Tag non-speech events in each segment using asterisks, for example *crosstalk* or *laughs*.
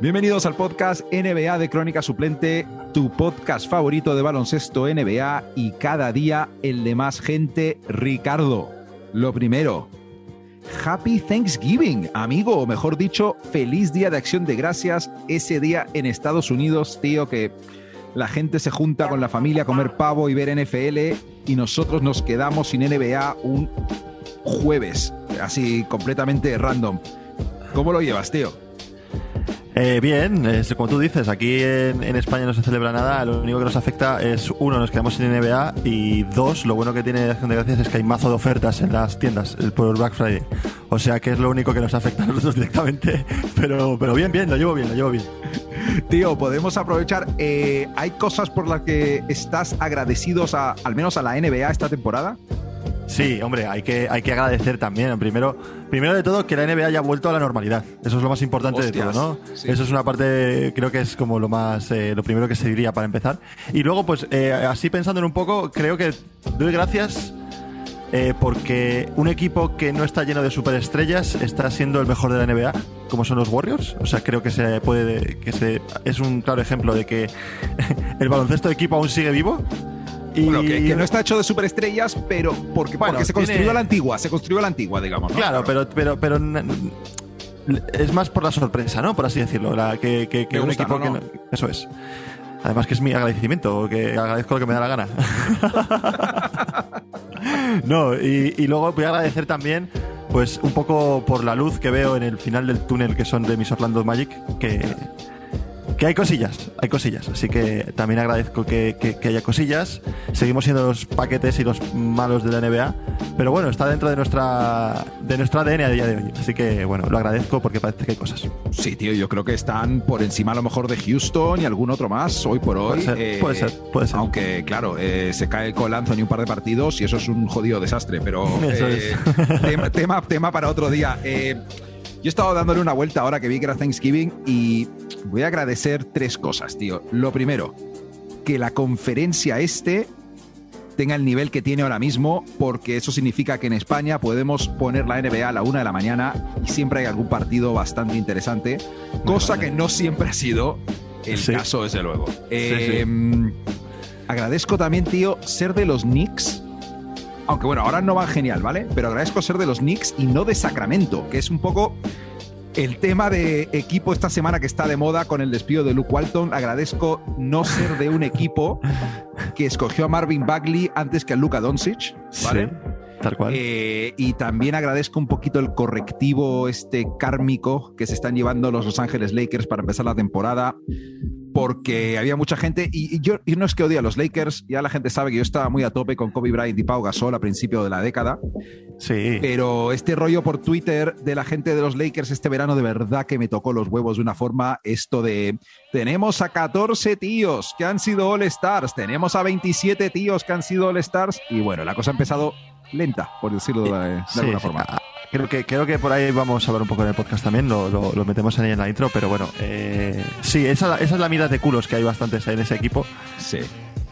Bienvenidos al podcast NBA de Crónica Suplente, tu podcast favorito de baloncesto NBA y cada día el de más gente. Ricardo, lo primero, Happy Thanksgiving, amigo, o mejor dicho, feliz día de acción de gracias. Ese día en Estados Unidos, tío, que la gente se junta con la familia a comer pavo y ver NFL y nosotros nos quedamos sin NBA un jueves, así completamente random. ¿Cómo lo llevas, tío? Eh, bien, como tú dices, aquí en, España no se celebra nada. Lo único que nos afecta es, uno, nos quedamos sin NBA y dos, lo bueno que tiene Acción de Gracias es que hay mazo de ofertas en las tiendas por Black Friday. O sea que es lo único que nos afecta a nosotros directamente. *laughs* Pero, pero bien, bien, lo llevo bien, lo llevo bien. Tío, podemos aprovechar. Eh, ¿Hay cosas por las que estás agradecidos a, al menos a la NBA esta temporada? Sí, hombre, hay que, hay que agradecer también. Primero, primero de todo, que la NBA haya vuelto a la normalidad. Eso es lo más importante de todo, ¿no? Eso es una parte, creo que es como lo más, eh, lo primero que se diría para empezar. Y luego, pues, eh, así pensando en un poco, creo que doy gracias eh, porque un equipo que no está lleno de superestrellas está siendo el mejor de la NBA, como son los Warriors. O sea, creo que se puede, que se, es un claro ejemplo de que *laughs* el baloncesto de equipo aún sigue vivo bueno, que, no está hecho de superestrellas, pero porque, se construyó a la antigua, se construyó la antigua, digamos. Claro, pero, pero, pero es más por la sorpresa, ¿no? Por así decirlo, la, que, que, un equipo que eso es. Además que es mi agradecimiento, que agradezco lo que me da la gana. *laughs* no, y, y, luego voy a agradecer también, pues un poco por la luz que veo en el final del túnel que son de mis Orlando Magic, que que hay cosillas, hay cosillas. Así que también agradezco que, haya cosillas. Seguimos siendo los paquetes y los malos de la NBA, pero bueno, está dentro de nuestra de nuestro ADN a día de hoy. Así que bueno, lo agradezco porque parece que hay cosas. Sí, tío, yo creo que están por encima a lo mejor de Houston y algún otro más hoy por hoy. Puede ser, puede, ser Aunque, claro, eh, se cae con Anthony un par de partidos y eso es un jodido desastre, pero eh, *laughs* tema, tema, para otro día. Eh, yo he estado dándole una vuelta ahora que vi que era Thanksgiving y voy a agradecer tres cosas, tío. Lo primero, que la conferencia este tenga el nivel que tiene ahora mismo, porque eso significa que en España podemos poner la NBA a la una de la mañana y siempre hay algún partido bastante interesante, cosa que no siempre ha sido el caso, desde luego. Em, agradezco también, tío, ser de los Knicks aunque bueno, ahora no van genial, ¿vale? Pero agradezco ser de los Knicks y no de Sacramento, que es un poco el tema de equipo esta semana que está de moda con el despido de Luke Walton. Agradezco no ser de un equipo que escogió a Marvin Bagley antes que a Luka Doncic, ¿vale? tal cual. Eh, y también agradezco un poquito el correctivo este kármico que se están llevando los Los Ángeles Lakers para empezar la temporada porque había mucha gente, y, yo no es que odie a los Lakers, ya la gente sabe que yo estaba muy a tope con Kobe Bryant y Pau Gasol a principio de la década. Sí. Pero este rollo por Twitter de la gente de los Lakers este verano de verdad que me tocó los huevos de una forma, esto de tenemos a 14 tíos que han sido All Stars, tenemos a 27 tíos que han sido All Stars, y bueno, la cosa ha empezado lenta, por decirlo de, alguna forma. Creo que, creo que por ahí vamos a hablar un poco en el podcast también, lo, lo, metemos ahí en la intro, pero bueno, eh, sí, esa, esa, es la mitad de culos que hay bastantes en ese equipo. Sí.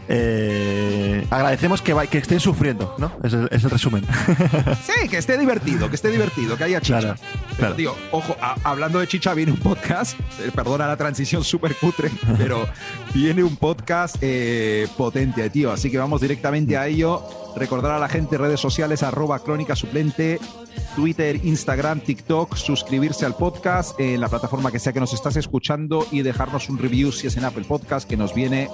Eh, agradecemos que, que estén sufriendo, ¿no? Es el, es el, resumen. *laughs* Sí, que esté divertido, que esté divertido, que haya chicha. Claro, Tío, ojo, hablando de chicha, viene un podcast, eh, perdona la transición súper cutre, *laughs* pero viene un podcast eh, potente, tío. Así que vamos directamente a ello. Recordar a la gente redes sociales, arroba crónica suplente, Twitter, Instagram, TikTok, suscribirse al podcast en la plataforma que sea que nos estás escuchando y dejarnos un review si es en Apple Podcast, que nos viene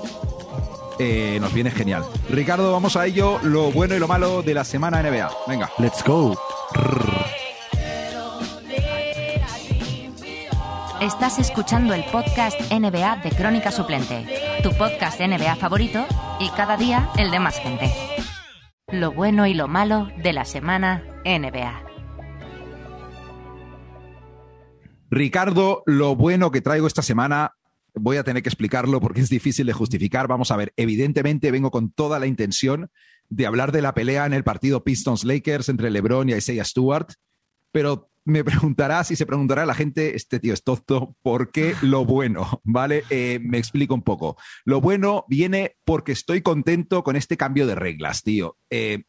eh, nos viene genial. Ricardo, vamos a ello, lo bueno y lo malo de la semana NBA. Venga. Let's go. Estás escuchando el podcast NBA de Crónica Suplente, tu podcast NBA favorito y cada día el de más gente. Lo bueno y lo malo de la semana NBA. Ricardo, lo bueno que traigo esta semana voy a tener que explicarlo porque es difícil de justificar. Vamos a ver, evidentemente vengo con toda la intención de hablar de la pelea en el partido Pistons-Lakers entre LeBron y Isaiah Stewart, pero me *laughs* preguntarás y se preguntará a la gente, este tío es tonto, ¿por qué lo bueno? ¿Vale? Eh, me explico un poco. Lo bueno viene porque estoy contento con este cambio de reglas, tío. Eh,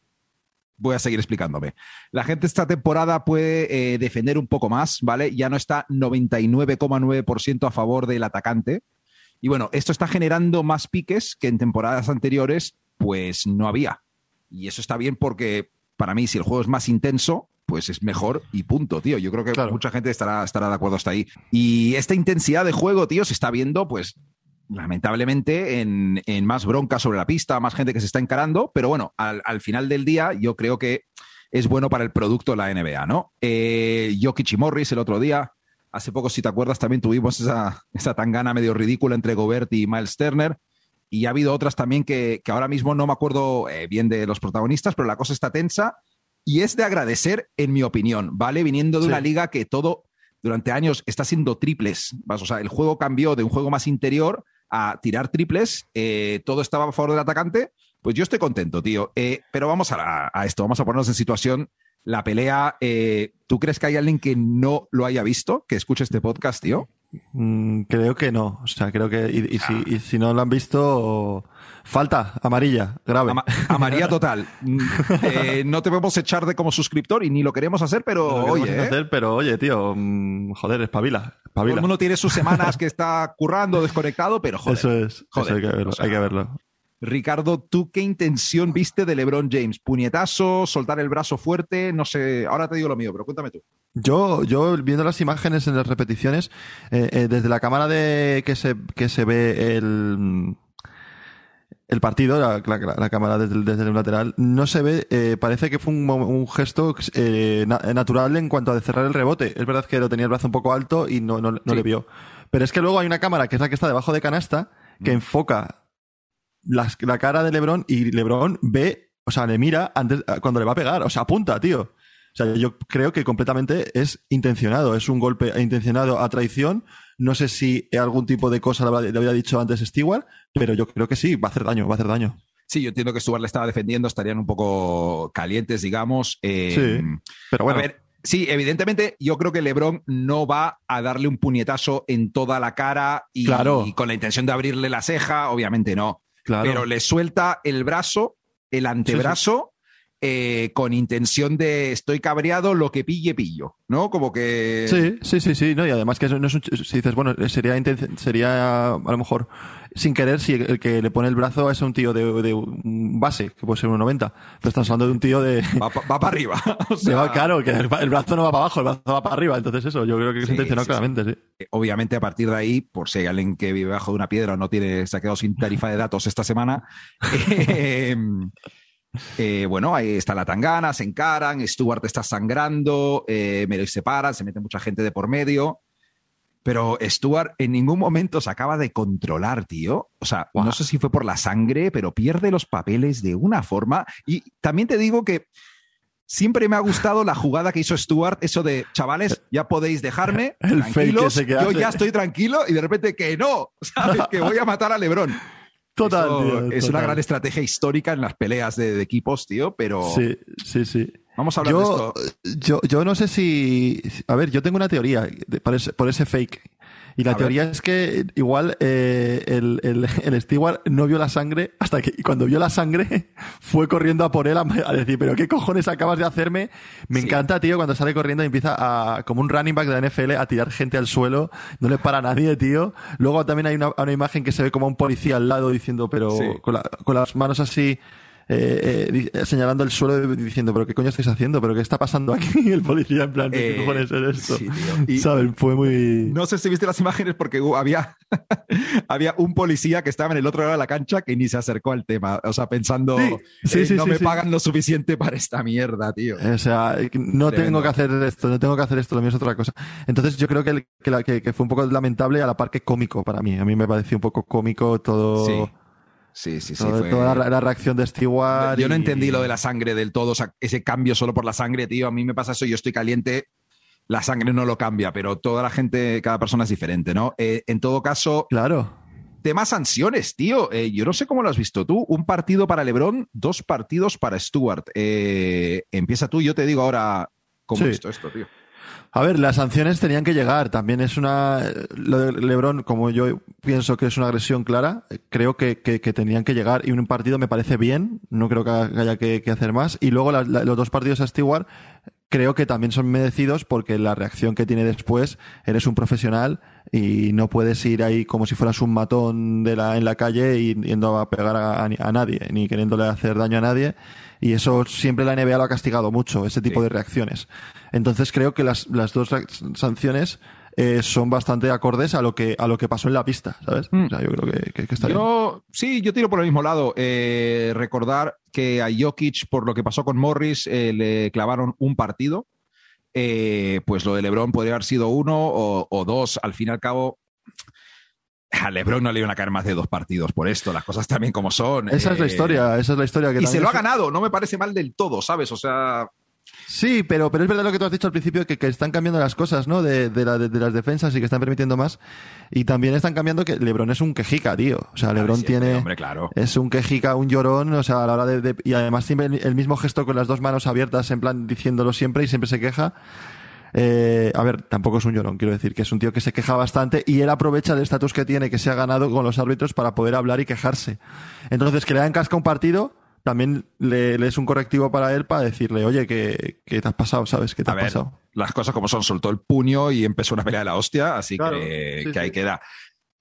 voy a seguir explicándome. La gente esta temporada puede eh, defender un poco más, ¿vale? Ya no está 99,9% a favor del atacante. Y bueno, esto está generando más piques que en temporadas anteriores, pues no había. Y eso está bien porque para mí, si el juego es más intenso, pues es mejor y punto, tío. Yo creo que mucha gente estará, estará de acuerdo hasta ahí. Y esta intensidad de juego, tío, se está viendo, pues, lamentablemente, en, más bronca sobre la pista, más gente que se está encarando, pero bueno, al, final del día yo creo que es bueno para el producto de la NBA, ¿no? Eh, Jokic y Morris el otro día, hace poco, si te acuerdas, también tuvimos esa, esa tangana medio ridícula entre Gobert y Miles Turner. Y ha habido otras también que, ahora mismo no me acuerdo eh, bien de los protagonistas, pero la cosa está tensa y es de agradecer, en mi opinión, ¿vale? Viniendo de una liga que todo durante años está siendo triples. O sea, el juego cambió de un juego más interior a tirar triples, eh, todo estaba a favor del atacante. Pues yo estoy contento, tío. Eh, pero vamos a, esto, vamos a ponernos en situación. La pelea, eh, ¿tú crees que hay alguien que no lo haya visto, que escuche este podcast, tío? Mm, creo que no. O sea, creo que. Y, si, y si no lo han visto, Falta, amarilla, grave. amarilla total. *laughs* Eh, no te podemos echar de como suscriptor y ni lo queremos hacer, pero oye. ¿eh? Hacer, pero oye, tío, mm, joder, espabila, espabila. Todo el mundo tiene sus semanas que está *laughs* currando, desconectado, pero joder. Eso es, joder, hay, que verlo, hay que verlo. Ricardo, ¿tú qué intención viste de LeBron James? ¿Puñetazo? ¿Soltar el brazo fuerte? No sé, ahora te digo lo mío, pero cuéntame tú. Yo, yo viendo las imágenes en las repeticiones, eh, desde la cámara de que se, que se ve el, el partido, la, cámara desde, el lateral, no se ve, eh, parece que fue un, gesto eh, natural en cuanto a cerrar el rebote. Es verdad que lo tenía el brazo un poco alto y no, no, le vio. Pero es que luego hay una cámara que es la que está debajo de canasta que mm. enfoca la, cara de Lebron y Lebron ve, o sea, le mira antes, cuando le va a pegar, o sea, apunta, tío. O sea, yo creo que completamente es intencionado, es un golpe intencionado a traición. No sé si algún tipo de cosa le había dicho antes Stewart, pero yo creo que sí, va a hacer daño, va a hacer daño. Sí, yo entiendo que Stewart le estaba defendiendo, estarían un poco calientes, digamos. Eh, sí, pero bueno. A ver, sí, evidentemente yo creo que LeBron no va a darle un puñetazo en toda la cara y, con la intención de abrirle la ceja, obviamente no. Claro. Pero le suelta el brazo, el antebrazo eh, con intención de estoy cabreado, lo que pille, pillo, ¿no? Como que... Sí, sí, sí, sí, ¿no? Y además que no es un... Si dices, bueno, sería, sería a lo mejor sin querer si el que le pone el brazo es un tío de, base, que puede ser un 90, pero estás hablando de un tío de... *laughs* Va, para arriba. *laughs* claro, que el, brazo no va para abajo, el brazo va para arriba, entonces eso, yo creo que es intencionado claramente, sí. Eh, obviamente a partir de ahí, por si hay alguien que vive bajo de una piedra o no tiene, se ha quedado sin tarifa de datos esta semana, *laughs* eh, eh, bueno, ahí está la tangana, se encaran, Stuart está sangrando, eh, me lo separan, se mete mucha gente de por medio. Pero Stuart en ningún momento se acaba de controlar, tío. O sea, no sé si fue por la sangre, pero pierde los papeles de una forma. Y también te digo que siempre me ha gustado la jugada que hizo Stuart, eso de, chavales, ya podéis dejarme, tranquilos, yo ya estoy tranquilo y de repente que no, *laughs* ¿sabes? que voy a matar a Lebron. Total, Es una gran estrategia histórica en las peleas de, equipos, tío, pero. Sí, sí, sí. Vamos a hablar de esto. Yo, yo no sé si. A ver, yo tengo una teoría por ese, por ese fake. Y la teoría es que igual eh, el, el, *laughs* el, Stewart no vio la sangre hasta que cuando vio la sangre *laughs* fue corriendo a por él a, decir, pero ¿qué cojones acabas de hacerme? Me encanta, tío, cuando sale corriendo y empieza a, como un running back de la NFL, a tirar gente al suelo. No le para a nadie, tío. Luego también hay una, una imagen que se ve como un policía al lado diciendo, pero con, la, con las manos así eh, eh, señalando el suelo diciendo, pero qué coño estáis haciendo, pero qué está pasando aquí. *laughs* el policía en plan, ¿qué eh, cojones es esto? ¿Sabes? Fue muy... No sé si viste las imágenes porque había, *laughs* había un policía que estaba en el otro lado de la cancha que ni se acercó al tema. O sea, pensando, sí, sí, no me pagan lo suficiente para esta mierda, tío. O sea, no tengo que hacer esto, no tengo que hacer esto, lo mío es otra cosa. Entonces yo creo que, que, fue un poco lamentable a la par que cómico para mí. A mí me pareció un poco cómico todo Sí, sí, sí. Toda la, reacción de Stewart. Yo no entendí lo de la sangre del todo, o sea, ese cambio solo por la sangre, tío. A mí me pasa eso, yo estoy caliente, la sangre no lo cambia, pero toda la gente, cada persona es diferente, ¿no? Eh, en todo caso. Claro. Temas sanciones, tío. Eh, yo no sé cómo lo has visto tú. Un partido para LeBron, dos partidos para Stewart. Eh, empieza tú, yo te digo ahora cómo he visto esto, tío. A ver, las sanciones tenían que llegar. También es una. Lo de Lebron, como yo pienso que es una agresión clara, creo que, que, tenían que llegar. Y un partido me parece bien, no creo que haya que, hacer más. Y luego los dos partidos a Stewart, creo que también son merecidos porque la reacción que tiene después, eres un profesional y no puedes ir ahí como si fueras un matón de la, en la calle y yendo a pegar a, a nadie, ni queriéndole hacer daño a nadie. Y eso siempre la NBA lo ha castigado mucho, ese tipo de reacciones. Entonces creo que las, las dos sanciones eh, son bastante acordes a lo que a lo que pasó en la pista, ¿sabes? Mm. yo creo que, está yo, Sí, yo tiro por el mismo lado. Eh, recordar que a Jokic, por lo que pasó con Morris, eh, le clavaron un partido. pues lo de LeBron podría haber sido uno o, o, dos. Al fin y al cabo, a LeBron no le iban a caer más de dos partidos por esto, las cosas también como son. Esa es la eh, historia, esa es la historia que Y se lo ha ganado, no me parece mal del todo, ¿sabes? O sea. Sí, pero, pero es verdad lo que tú has dicho al principio, que, que están cambiando las cosas, ¿no? De, de, las defensas y que están permitiendo más. Y también están cambiando que LeBron es un quejica, tío. O sea, LeBron tiene. Hombre, claro. Es un quejica, un llorón, o sea, a la hora de. y además siempre el mismo gesto con las dos manos abiertas, en plan diciéndolo siempre y siempre se queja. Eh, a ver, tampoco es un llorón, quiero decir que es un tío que se queja bastante y él aprovecha el estatus que tiene, que se ha ganado con los árbitros para poder hablar y quejarse. Entonces, que le hagan casca un partido, también le, es un correctivo para él para decirle, oye, que, te has pasado, ¿sabes? ¿Qué te ha pasado? Las cosas como son, soltó el puño y empezó una pelea de la hostia, así que, que ahí queda.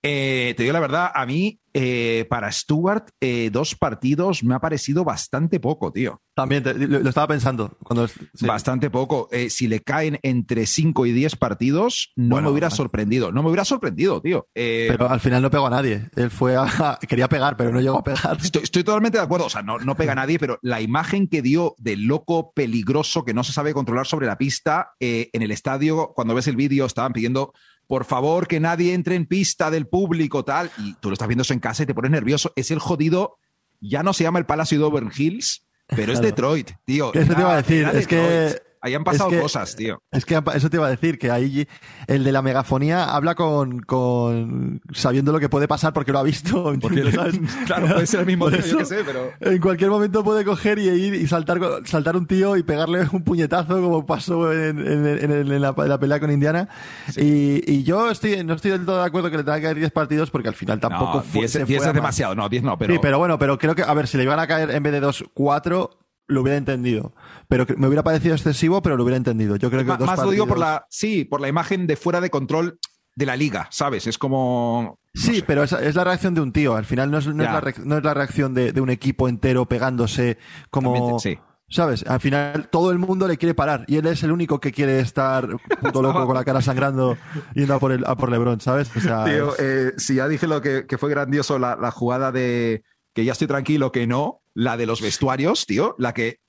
Eh, te digo la verdad, a mí, eh, para Stuart, eh, dos partidos me ha parecido bastante poco, tío. También lo, estaba pensando. Cuando, Bastante poco. si le caen entre 5 y 10 partidos, no me hubiera sorprendido. No me hubiera sorprendido, tío. pero al final no pegó a nadie. Él fue *laughs* a. quería pegar, pero no llegó a pegar. Estoy, estoy totalmente de acuerdo. O sea, no, no pega a nadie, pero la imagen que dio del loco peligroso que no se sabe controlar sobre la pista en el estadio, cuando ves el vídeo, estaban pidiendo por favor, que nadie entre en pista del público, tal. Y tú lo estás viendo eso en casa y te pones nervioso. Es el jodido, ya no se llama el Palacio de Auburn Hills, pero es Detroit, tío. ¿Qué te iba a decir? Es que Ahí han pasado cosas, tío. Es que eso te iba a decir, que ahí el de la megafonía habla con, con sabiendo lo que puede pasar porque lo ha visto. *laughs* *laughs* claro, puede ser el mismo *laughs* tío, yo qué sé, pero. En cualquier momento puede coger y ir y saltar, saltar un tío y pegarle un puñetazo, como pasó en, en, la, pelea con Indiana. Y, y, yo estoy, no estoy del todo de acuerdo que le tenga que caer 10 partidos porque al final tampoco no, 10, es demasiado, no, 10 no, pero. Sí, pero bueno, pero creo que, a ver, si le iban a caer en vez de 2, 4, lo hubiera entendido. Pero me hubiera parecido excesivo, pero lo hubiera entendido. Yo creo que más, lo digo por la, sí, por la imagen de fuera de control de la liga, ¿sabes? Es como. Sí, pero es, es, la reacción de un tío. Al final no es, no es, la, no es la, reacción de, de, un equipo entero pegándose como. sí. ¿Sabes? Al final todo el mundo le quiere parar y él es el único que quiere estar puto loco con la cara sangrando yendo a por, el, a por Lebron, ¿sabes? O sea, Tío, eh, si ya dije lo que, que fue grandioso la, la, jugada de que ya estoy tranquilo, que no, la de los vestuarios, tío, la que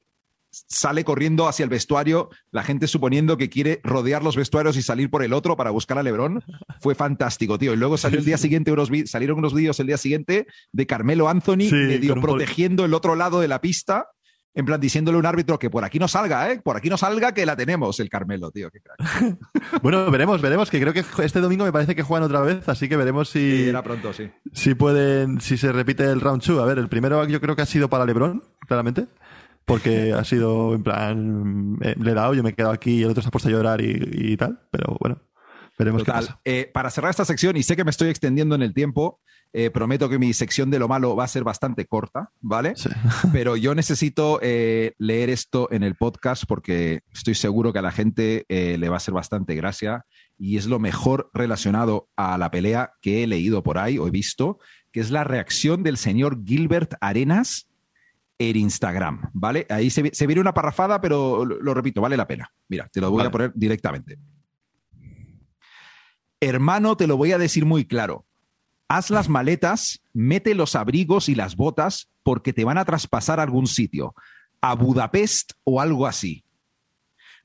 sale corriendo hacia el vestuario, la gente suponiendo que quiere rodear los vestuarios y salir por el otro para buscar a Lebron, fue fantástico, tío. Y luego salió el día siguiente unos salieron unos vídeos el día siguiente de Carmelo Anthony medio protegiendo el otro lado de la pista, en plan diciéndole a un árbitro que por aquí no salga, ¿eh? Por aquí no salga que la tenemos, el Carmelo, tío. *laughs* bueno, veremos, veremos, que creo que este domingo me parece que juegan otra vez, así que veremos si... era pronto, sí. Si pueden, si se repite el round 2. A ver, el primero yo creo que ha sido para Lebron, claramente porque ha sido en plan, eh, le he dado, yo me he quedado aquí y el otro se ha puesto a llorar y, tal, pero bueno, veremos qué pasa. Eh, para cerrar esta sección, y sé que me estoy extendiendo en el tiempo, eh, prometo que mi sección de lo malo va a ser bastante corta, ¿vale? Sí. *laughs* Pero yo necesito leer esto en el podcast porque estoy seguro que a la gente le va a ser bastante gracia y es lo mejor relacionado a la pelea que he leído por ahí o he visto, que es la reacción del señor Gilbert Arenas el Instagram, ¿vale? Ahí se, viene una parrafada, pero lo, repito, vale la pena. Mira, te lo voy a poner directamente. Hermano, te lo voy a decir muy claro. Haz las maletas, mete los abrigos y las botas porque te van a traspasar a algún sitio, a Budapest o algo así.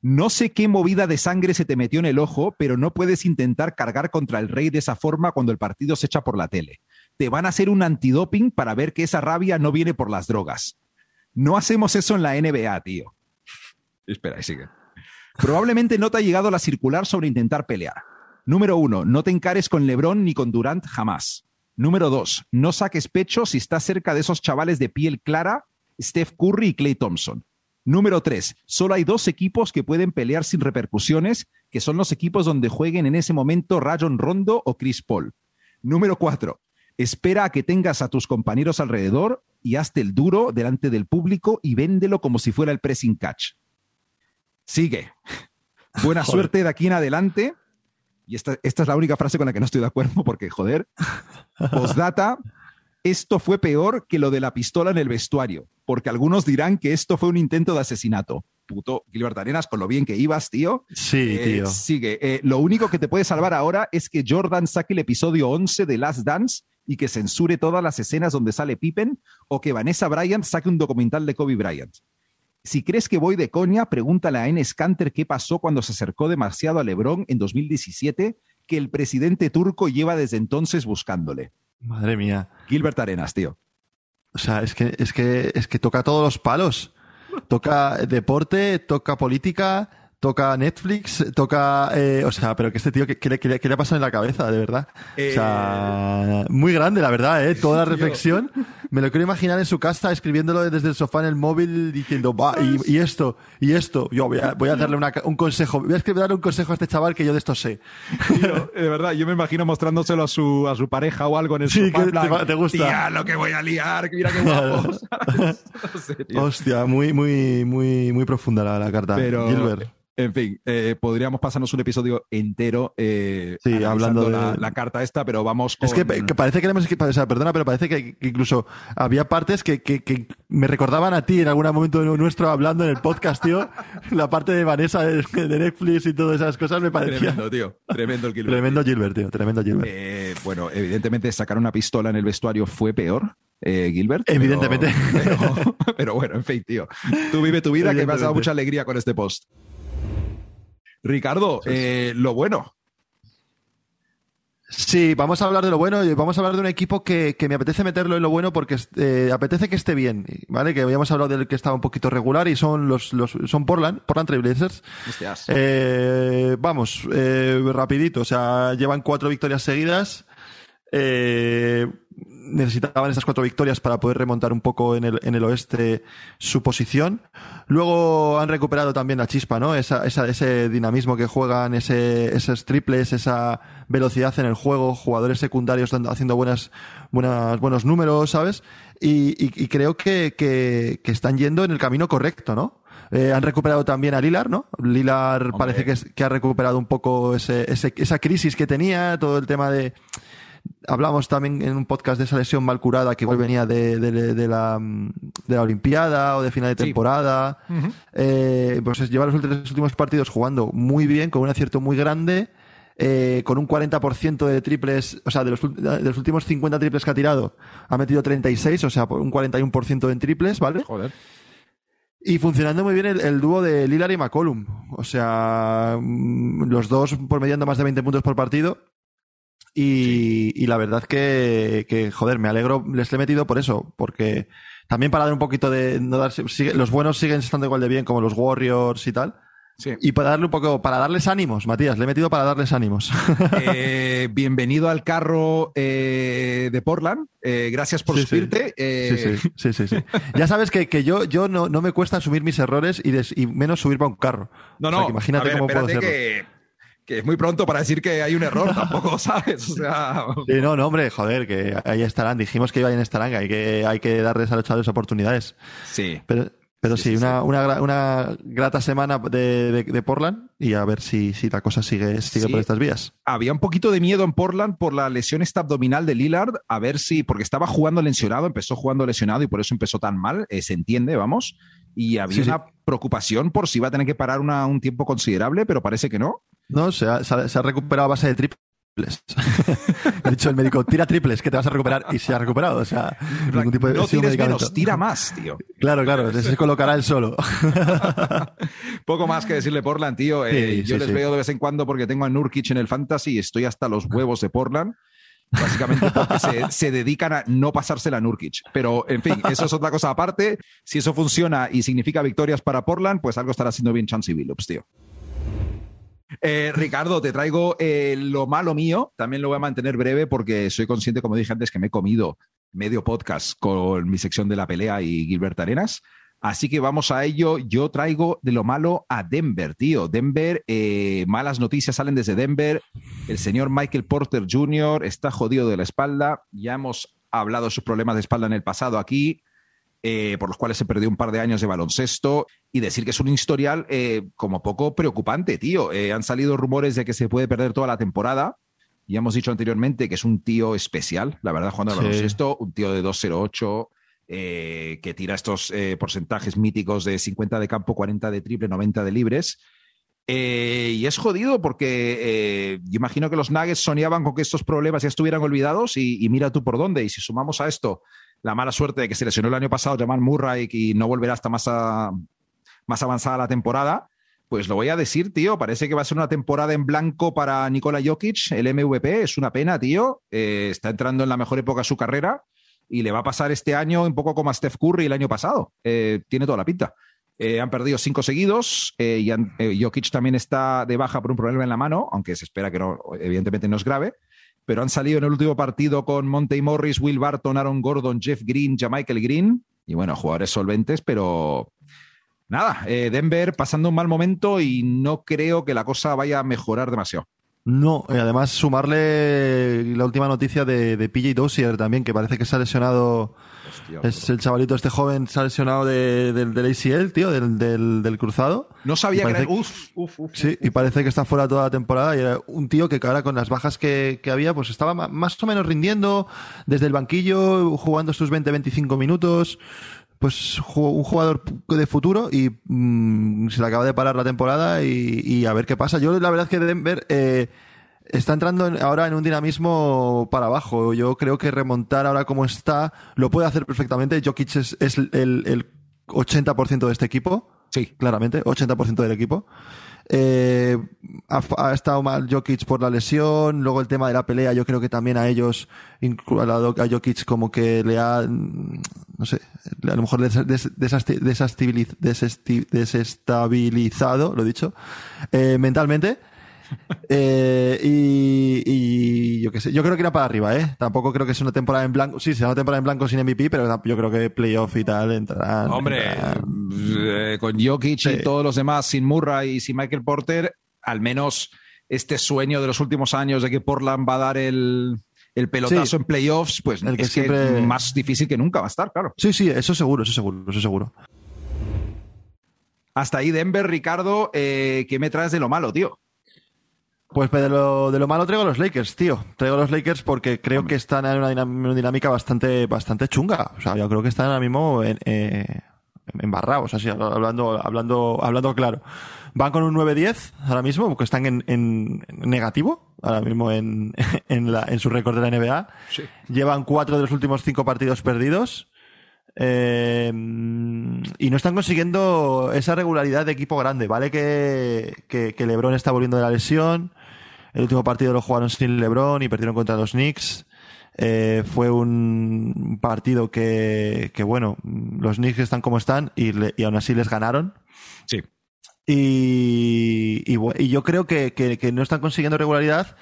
No sé qué movida de sangre se te metió en el ojo, pero no puedes intentar cargar contra el rey de esa forma cuando el partido se echa por la tele te van a hacer un antidoping para ver que esa rabia no viene por las drogas. No hacemos eso en la NBA, tío. Espera, sigue. Probablemente no te ha llegado la circular sobre intentar pelear. Número uno, no te encares con LeBron ni con Durant jamás. Número dos, no saques pecho si estás cerca de esos chavales de piel clara, Steph Curry y Clay Thompson. Número tres, solo hay dos equipos que pueden pelear sin repercusiones, que son los equipos donde jueguen en ese momento Rayon Rondo o Chris Paul. Número cuatro, espera a que tengas a tus compañeros alrededor y hazte el duro delante del público y véndelo como si fuera el pressing catch. Sigue. Buena suerte de aquí en adelante. Y esta, esta, es la única frase con la que no estoy de acuerdo porque, joder, postdata, esto fue peor que lo de la pistola en el vestuario, porque algunos dirán que esto fue un intento de asesinato. Puto Gilbert Arenas, con lo bien que ibas, tío. Sí, Eh, tío. Sigue. Eh, lo único que te puede salvar ahora es que Jordan saque el episodio 11 de Last Dance y que censure todas las escenas donde sale Pippen, o que Vanessa Bryant saque un documental de Kobe Bryant. Si crees que voy de coña, pregúntale a Enes Kanter qué pasó cuando se acercó demasiado a LeBron en 2017, que el presidente turco lleva desde entonces buscándole. Madre mía. Gilbert Arenas, tío. O sea, es que, es que, es que toca todos los palos. Toca deporte, toca política, toca Netflix, toca. eh, o sea, pero que este tío, ¿qué, qué le- qué le- qué le ha pasado en la cabeza, de verdad? Eh, O sea, muy grande, la verdad, ¿eh? Toda la *laughs* reflexión. Me lo quiero imaginar en su casa, escribiéndolo desde el sofá en el móvil, diciendo, va, y, y esto, y esto. Yo voy a, voy a darle una- un consejo. Voy a escribir, darle un consejo a este chaval que yo de esto sé. Tío, de verdad, yo me imagino mostrándoselo a su, a su pareja o algo en el Sí, sofá, que plan, te te gusta. Tía, lo que voy a liar, mira qué *laughs* guapo. *laughs* Hostia, muy, muy, muy, muy profunda la, la carta. Pero, Gilbert. En fin, eh, podríamos pasarnos un episodio entero eh, Sí, hablando de- la, la carta esta, pero vamos con... Es que, que parece que, hemos- que- o sea, perdona, pero parece que, que incluso había partes que, me recordaban a ti en algún momento nuestro hablando en el podcast, tío. *laughs* La parte de Vanessa de, de Netflix y todas esas cosas me parecía. Tremendo, tío. Tremendo el Gilbert. Tremendo Gilbert, tío. Tremendo Gilbert. Eh, bueno, evidentemente sacar una pistola en el vestuario fue peor, eh, Gilbert. Evidentemente. *laughs* Pero, pero bueno, en fin, tío. Tú vive tu vida que me has dado mucha alegría con este post. Ricardo, eh, lo bueno. Sí, vamos a hablar de lo bueno y vamos a hablar de un equipo que, que me apetece meterlo en lo bueno porque eh, apetece que esté bien, ¿vale? Que habíamos hablado del que estaba un poquito regular y son los, los son Portland, Portland Trailblazers. Eh, vamos, rapidito, o sea, llevan cuatro victorias seguidas. Eh, necesitaban esas cuatro victorias para poder remontar un poco en el, en el oeste su posición. Luego han recuperado también la chispa, ¿no? Esa, esa- ese dinamismo que juegan, ese, esos triples, esa velocidad en el juego, jugadores secundarios haciendo buenas, buenas, buenos números, ¿sabes? Y, y- y creo que, que, que están yendo en el camino correcto, ¿no? Eh, han recuperado también a Lilar, ¿no? Lilar Hombre. parece que, es- que ha recuperado un poco ese, ese- esa crisis que tenía, todo el tema de... Hablamos también en un podcast de esa lesión mal curada que igual venía de, de- de la, de la Olimpiada o de final de Sí. temporada. Eh, pues es- lleva los últimos, partidos jugando muy bien, con un acierto muy grande, eh, con un 40% de triples, o sea, de los, ul- de los últimos 50 triples que ha tirado, ha metido 36, o sea, un 41% en triples, ¿vale? Joder. Y funcionando muy bien el, el dúo de Lillard y McCollum. O sea, mm, los dos promediando más de 20 puntos por partido. Y, y la verdad que, que, joder, me alegro, les he metido por eso, porque también para dar un poquito de, no sigue- los buenos siguen estando igual de bien como los Warriors y tal. Sí. Y para darle un poco, para darles ánimos, Matías, le he metido para darles ánimos. Eh, *laughs* bienvenido al carro eh, de Portland. Eh, gracias por Sí, subirte. Eh, Sí, sí, sí, sí, sí. Ya sabes que, que yo, yo no, no me cuesta asumir mis errores y, des- y menos subirme a un carro. No, O no. sea, que imagínate a ver, cómo puedo que, que es muy pronto para decir que hay un error, tampoco, *laughs* ¿sabes? O sea, Sí, no, no, hombre, joder, que ahí estarán. Dijimos que iban estarán, que hay que, hay que darles a los chavales oportunidades. sí. Pero, pero Sí, sí, sí, una, Una, una grata semana de, de, de Portland y a ver si, si la cosa sigue, sigue Sí. por estas vías. Había un poquito de miedo en Portland por la lesión esta abdominal de Lillard, a ver si, porque estaba jugando lesionado, empezó jugando lesionado y por eso empezó tan mal, eh, se entiende, vamos. Y había una preocupación por si iba a tener que parar una- un tiempo considerable, pero parece que no. No, se ha, se ha- recuperado a base de triples. *laughs* ha dicho el médico, tira triples, que te vas a recuperar. Y se ha recuperado. O sea, ningún tipo de no tires menos, tira más, tío. Claro, claro, se colocará él solo. *laughs* Poco más que decirle Portland, tío. Eh, Sí, yo sí, les sí. veo de vez en cuando porque tengo a Nurkic en el Fantasy y estoy hasta los huevos de Portland. Básicamente porque se, *laughs* se dedican a no pasársela a Nurkic. Pero, en fin, eso es otra cosa aparte. Si eso funciona y significa victorias para Portland, pues algo estará haciendo bien Chansey Billups, tío. Eh, Ricardo, te traigo eh, lo malo mío. También lo voy a mantener breve porque soy consciente, como dije antes, que me he comido medio podcast con mi sección de la pelea y Gilbert Arenas. Así que vamos a ello. Yo traigo de lo malo a Denver, tío. Denver, eh, malas noticias salen desde Denver. El señor Michael Porter Jr. está jodido de la espalda. Ya hemos hablado de sus problemas de espalda en el pasado aquí, eh, por los cuales se perdió un par de años de baloncesto. Y decir que es un historial eh, como poco preocupante, tío. han salido rumores de que se puede perder toda la temporada. Ya hemos dicho anteriormente que es un tío especial, la verdad, jugando al baloncesto. Un tío de 208 eh, que tira estos eh, porcentajes míticos de 50 de campo, 40 de triple, 90 de libres. Eh, y es jodido porque yo imagino que los Nuggets soñaban con que estos problemas ya estuvieran olvidados y, mira tú por dónde. Y si sumamos a esto la mala suerte de que se lesionó el año pasado Jamal Murray y no volverá hasta más, más avanzada la temporada, pues lo voy a decir, tío. Parece que va a ser una temporada en blanco para Nikola Jokic, el MVP. Es una pena, tío. está entrando en la mejor época de su carrera y le va a pasar este año un poco como a Steph Curry el año pasado. Eh, tiene toda la pinta. Eh, han perdido cinco seguidos eh, y Jokic también está de baja por un problema en la mano, aunque se espera que no, evidentemente no es grave. Pero han salido en el último partido con Monte Morris, Will Barton, Aaron Gordon, Jeff Green, Michael Green. Y bueno, jugadores solventes, pero nada, Denver pasando un mal momento y no creo que la cosa vaya a mejorar demasiado. No, y además sumarle la última noticia de, de PJ Dossier también, que parece que se ha lesionado. es el chavalito, este joven, se ha lesionado de, del, del ACL, tío, del, del, cruzado. No sabía que era. Uf, uf, uf, Sí, y parece que está fuera toda la temporada. Y era un tío que ahora con las bajas que, que había, pues estaba más o menos rindiendo desde el banquillo, jugando sus 20-25 minutos pues un jugador de futuro y mm, se le acaba de parar la temporada y, a ver qué pasa. Yo la verdad es que Denver eh, está entrando ahora en un dinamismo para abajo. Yo creo que remontar ahora como está lo puede hacer perfectamente. Jokic es, es el, el 80% de este equipo. Sí. Claramente, 80% del equipo. Eh, ha, estado mal Jokic por la lesión, luego el tema de la pelea, yo creo que también a ellos, a Jokic como que le ha, no sé, a lo mejor desestabilizado, lo he dicho, eh, mentalmente. Eh, y, yo qué sé, yo creo que irá para arriba, ¿eh? Tampoco creo que sea una temporada en blanco. Sí, será una temporada en blanco sin MVP, pero yo creo que playoff y tal entrarán. Hombre, eh, con Jokic y todos los demás, sin Murray y sin Michael Porter, al menos este sueño de los últimos años de que Portland va a dar el, pelotazo en playoffs, pues el que es siempre... más difícil que nunca va a estar, claro. Sí, sí, eso seguro, eso seguro, eso seguro. Hasta ahí, Denver, Ricardo, ¿qué me traes de lo malo, tío? Pues de lo, de lo malo traigo los Lakers, tío. Traigo los Lakers porque creo que están en una, dinámica bastante, bastante chunga. O sea, yo creo que están ahora mismo en, eh, embarrados, así, hablando, hablando, hablando claro. Van con un 9-10 ahora mismo, porque están en, en negativo, ahora mismo en, *laughs* en, la, en su récord de la NBA. Llevan cuatro de los últimos cinco partidos perdidos. Eh, y no están consiguiendo esa regularidad de equipo grande. Vale que, que, que, LeBron está volviendo de la lesión. El último partido lo jugaron sin LeBron y perdieron contra los Knicks. Eh, fue un partido que, que, bueno, los Knicks están como están y, y aún así les ganaron. Sí. Y, y, y yo creo que, que, que, no están consiguiendo regularidad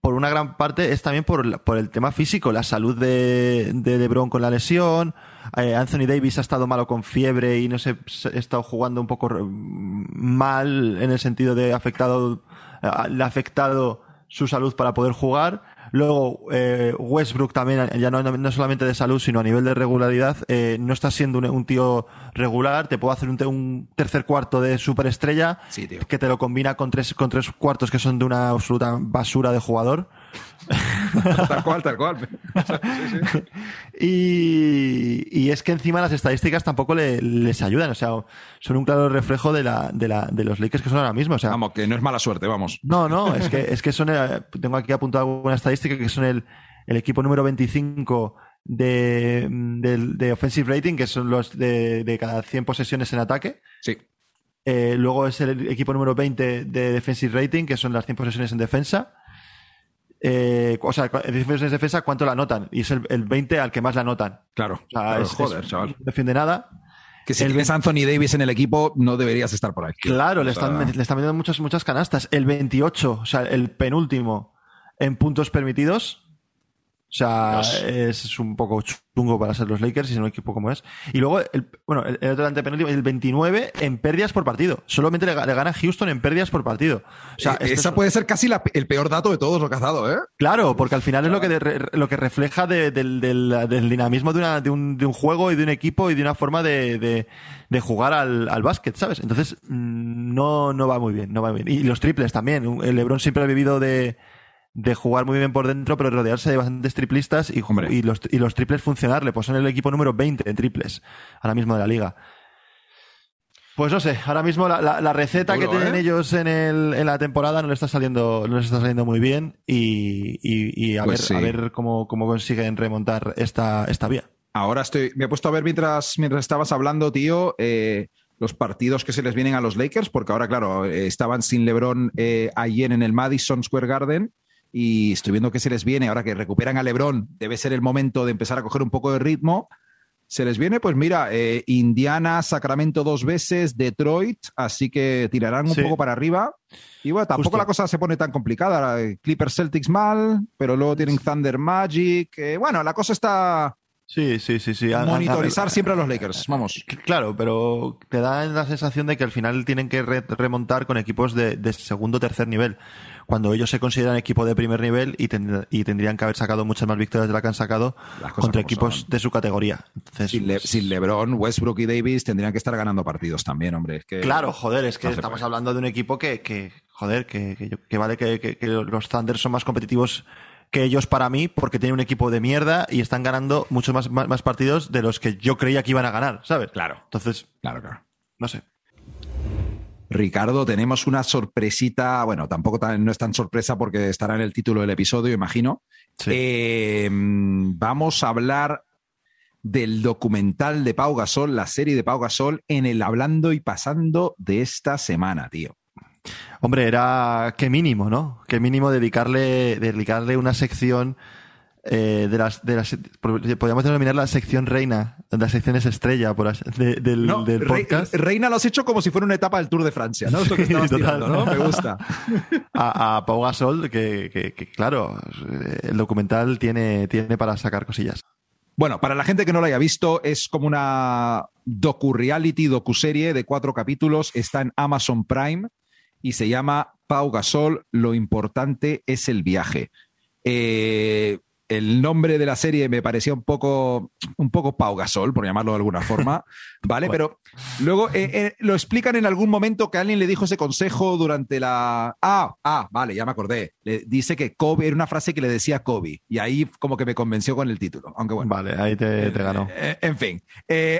por una gran parte es también por, por el tema físico, la salud de, de LeBron con la lesión. Eh, Anthony Davis ha estado malo con fiebre y no sé, ha estado jugando un poco mal en el sentido de afectado, le ha afectado su salud para poder jugar. Luego, eh, Westbrook también, ya no, no, solamente de salud, sino a nivel de regularidad, eh, no está siendo un, tío regular. Te puedo hacer un, un tercer cuarto de superestrella que te lo combina con tres, con tres cuartos que son de una absoluta basura de jugador. *laughs* tal cual, tal cual. Y, es que encima las estadísticas tampoco les ayudan, o sea, son un claro reflejo de, la, de, la, de los Lakers que son ahora mismo. O sea, vamos, que no es mala suerte, vamos. No, no, es que, es que son, tengo aquí apuntado alguna estadística que son el, el equipo número 25 de, de, offensive rating, que son los de, de cada 100 posesiones en ataque. Sí. Eh, luego es el equipo número 20 de defensive rating, que son las 100 posesiones en defensa eh, o sea, en defensa, defensa, ¿cuánto la anotan? Y es el, 20 al que más la anotan. Claro. joder, chaval. No defiende nada. Que si tienes Anthony Davis en el equipo, no deberías estar por aquí. Claro, le, están, le están metiendo muchas, muchas canastas. El 28, o sea, el penúltimo en puntos permitidos. O sea, es un poco chungo para ser los Lakers y ser un equipo como es. Y luego, el, bueno, el, el antepenúltimo, el 29 en pérdidas por partido. Solamente le, gana Houston en pérdidas por partido. O sea, eh, esa puede ser casi el peor dato de todos lo que ha dado, ¿eh? Claro, porque al final es lo que, lo que refleja del, del, dinamismo de, una, de, un, de, un, juego y de un equipo y de una forma de, de jugar al, al básquet, ¿sabes? Entonces, mm, no, no va muy bien, no va muy bien. Y los triples también. El LeBron siempre ha vivido de de jugar muy bien por dentro, pero rodearse de bastantes triplistas y, y, los, y los triples funcionarle. Pues son el equipo número 20 en triples ahora mismo de la liga. Pues no sé, ahora mismo la, receta que tienen ¿eh? ellos en, el, en la temporada no les está saliendo, no les está saliendo muy bien y, y, a, pues ver, a ver cómo, cómo consiguen remontar esta, esta vía. Ahora estoy, me he puesto a ver mientras, mientras estabas hablando, tío, eh, los partidos que se les vienen a los Lakers, porque ahora, claro, eh, estaban sin LeBron ayer en el Madison Square Garden y estoy viendo que se les viene, ahora que recuperan a Lebron, debe ser el momento de empezar a coger un poco de ritmo. Se les viene, pues mira, eh, Indiana, Sacramento dos veces, Detroit, así que tirarán un poco para arriba. Y bueno, tampoco la cosa se pone tan complicada. Clippers Celtics mal, pero luego tienen Thunder Magic. bueno, la cosa está. Sí, sí, sí, sí. Monitorizar siempre a los Lakers, vamos. Claro, pero te da la sensación de que al final tienen que remontar con equipos de, de segundo o tercer nivel cuando ellos se consideran equipo de primer nivel y, tendrían que haber sacado muchas más victorias de las que han sacado contra equipos de su categoría. sin, LeBron, Westbrook y Davis tendrían que estar ganando partidos también, hombre. claro, joder, es que estamos hablando de un equipo que, joder, que, vale que, los Thunder son más competitivos que ellos para mí porque tienen un equipo de mierda y están ganando muchos más, más, partidos de los que yo creía que iban a ganar, ¿sabes? Claro. Entonces, claro, claro. No sé. Ricardo, tenemos una sorpresita, bueno, tampoco no es tan sorpresa porque estará en el título del episodio, imagino. Eh, vamos a hablar del documental de Pau Gasol, la serie de Pau Gasol, en el hablando y pasando de esta semana, tío. Hombre, era qué mínimo, ¿no? Qué mínimo dedicarle, dedicarle una sección eh, de las, de las, podríamos denominar la sección reina, las secciones estrella por del, podcast. reina lo has hecho como si fuera una etapa del Tour de Francia, ¿no? que ¿no? Me gusta. *laughs* A, Pau Gasol, que, claro, el documental tiene, tiene para sacar cosillas. Bueno, para la gente que no lo haya visto, es como una docu-reality, docu-serie de cuatro capítulos. Está en Amazon Prime y se llama Pau Gasol, lo importante es el viaje. Eh, el nombre de la serie me parecía un poco, un poco Pau Gasol, por llamarlo de alguna forma, *laughs* ¿vale? Pero luego eh, eh, lo explican en algún momento que alguien le dijo ese consejo durante la... Ah, ah, vale, ya me acordé. Le dice que Kobe era una frase que le decía Kobe y ahí como que me convenció con el título, aunque bueno. Vale, ahí te, ganó. Eh, en fin,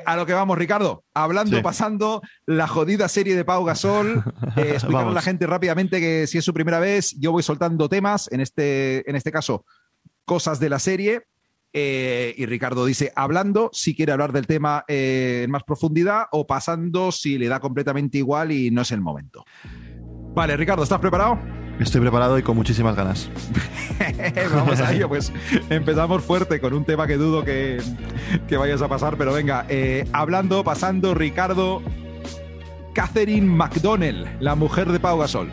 a lo que vamos, Ricardo. Hablando, pasando, la jodida serie de Pau Gasol. *laughs* Eh, a la gente rápidamente que si es su primera vez, yo voy soltando temas, en este, en este caso cosas de la serie. Eh, y Ricardo dice, hablando, si quiere hablar del tema eh, en más profundidad, o pasando si le da completamente igual y no es el momento. Vale, Ricardo, ¿estás preparado? Estoy preparado y con muchísimas ganas. *laughs* Vamos a ello, pues empezamos fuerte con un tema que dudo que, vayas a pasar, pero venga, eh, hablando, pasando, Ricardo, Catherine McDonnell, la mujer de Pau Gasol.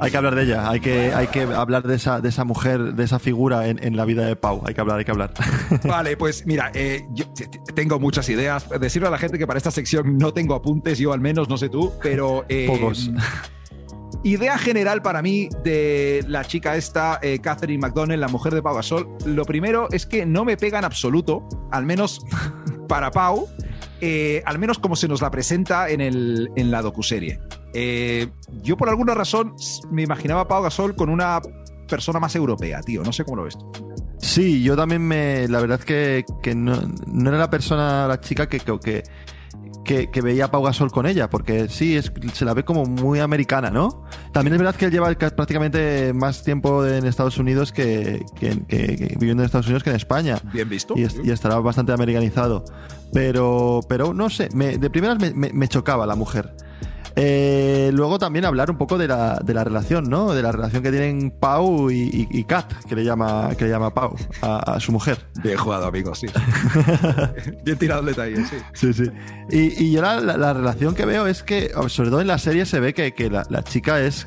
Hay que hablar de ella, hay que, hay que hablar de esa, de esa mujer, de esa figura en, la vida de Pau. Hay que hablar, hay que hablar. *laughs* Vale, pues mira, eh, yo tengo muchas ideas. Decirle a la gente que para esta sección no tengo apuntes, yo al menos, no sé tú, pero. Eh, Pocos. *laughs* Idea general para mí de la chica esta, eh, Catherine McDonnell, la mujer de Pau Gasol. Lo primero es que no me pega en absoluto, al menos para Pau. Eh, al menos como se nos la presenta en, el, en la docuserie. Eh, yo por alguna razón me imaginaba a Pau Gasol con una persona más europea, tío. No sé cómo lo ves. Sí, yo también me. La verdad que, que no, no, era la persona, la chica que, que, que, veía a Pau Gasol con ella, porque sí, es, se la ve como muy americana, ¿no? También es verdad que él lleva prácticamente más tiempo en Estados Unidos que, viviendo en Estados Unidos que en España. Bien visto. Y, estará bastante americanizado. Pero, pero no sé, de primeras me chocaba la mujer. Eh, luego también hablar un poco de la, de la relación, ¿no? De la relación que tienen Pau y, Kat, que le llama, que le llama Pau a, su mujer. Bien jugado, amigo, sí. *laughs* Bien tirado el detalle, sí. Sí, sí. Y, yo la, relación que veo es que, sobre todo en la serie, se ve que, la, chica es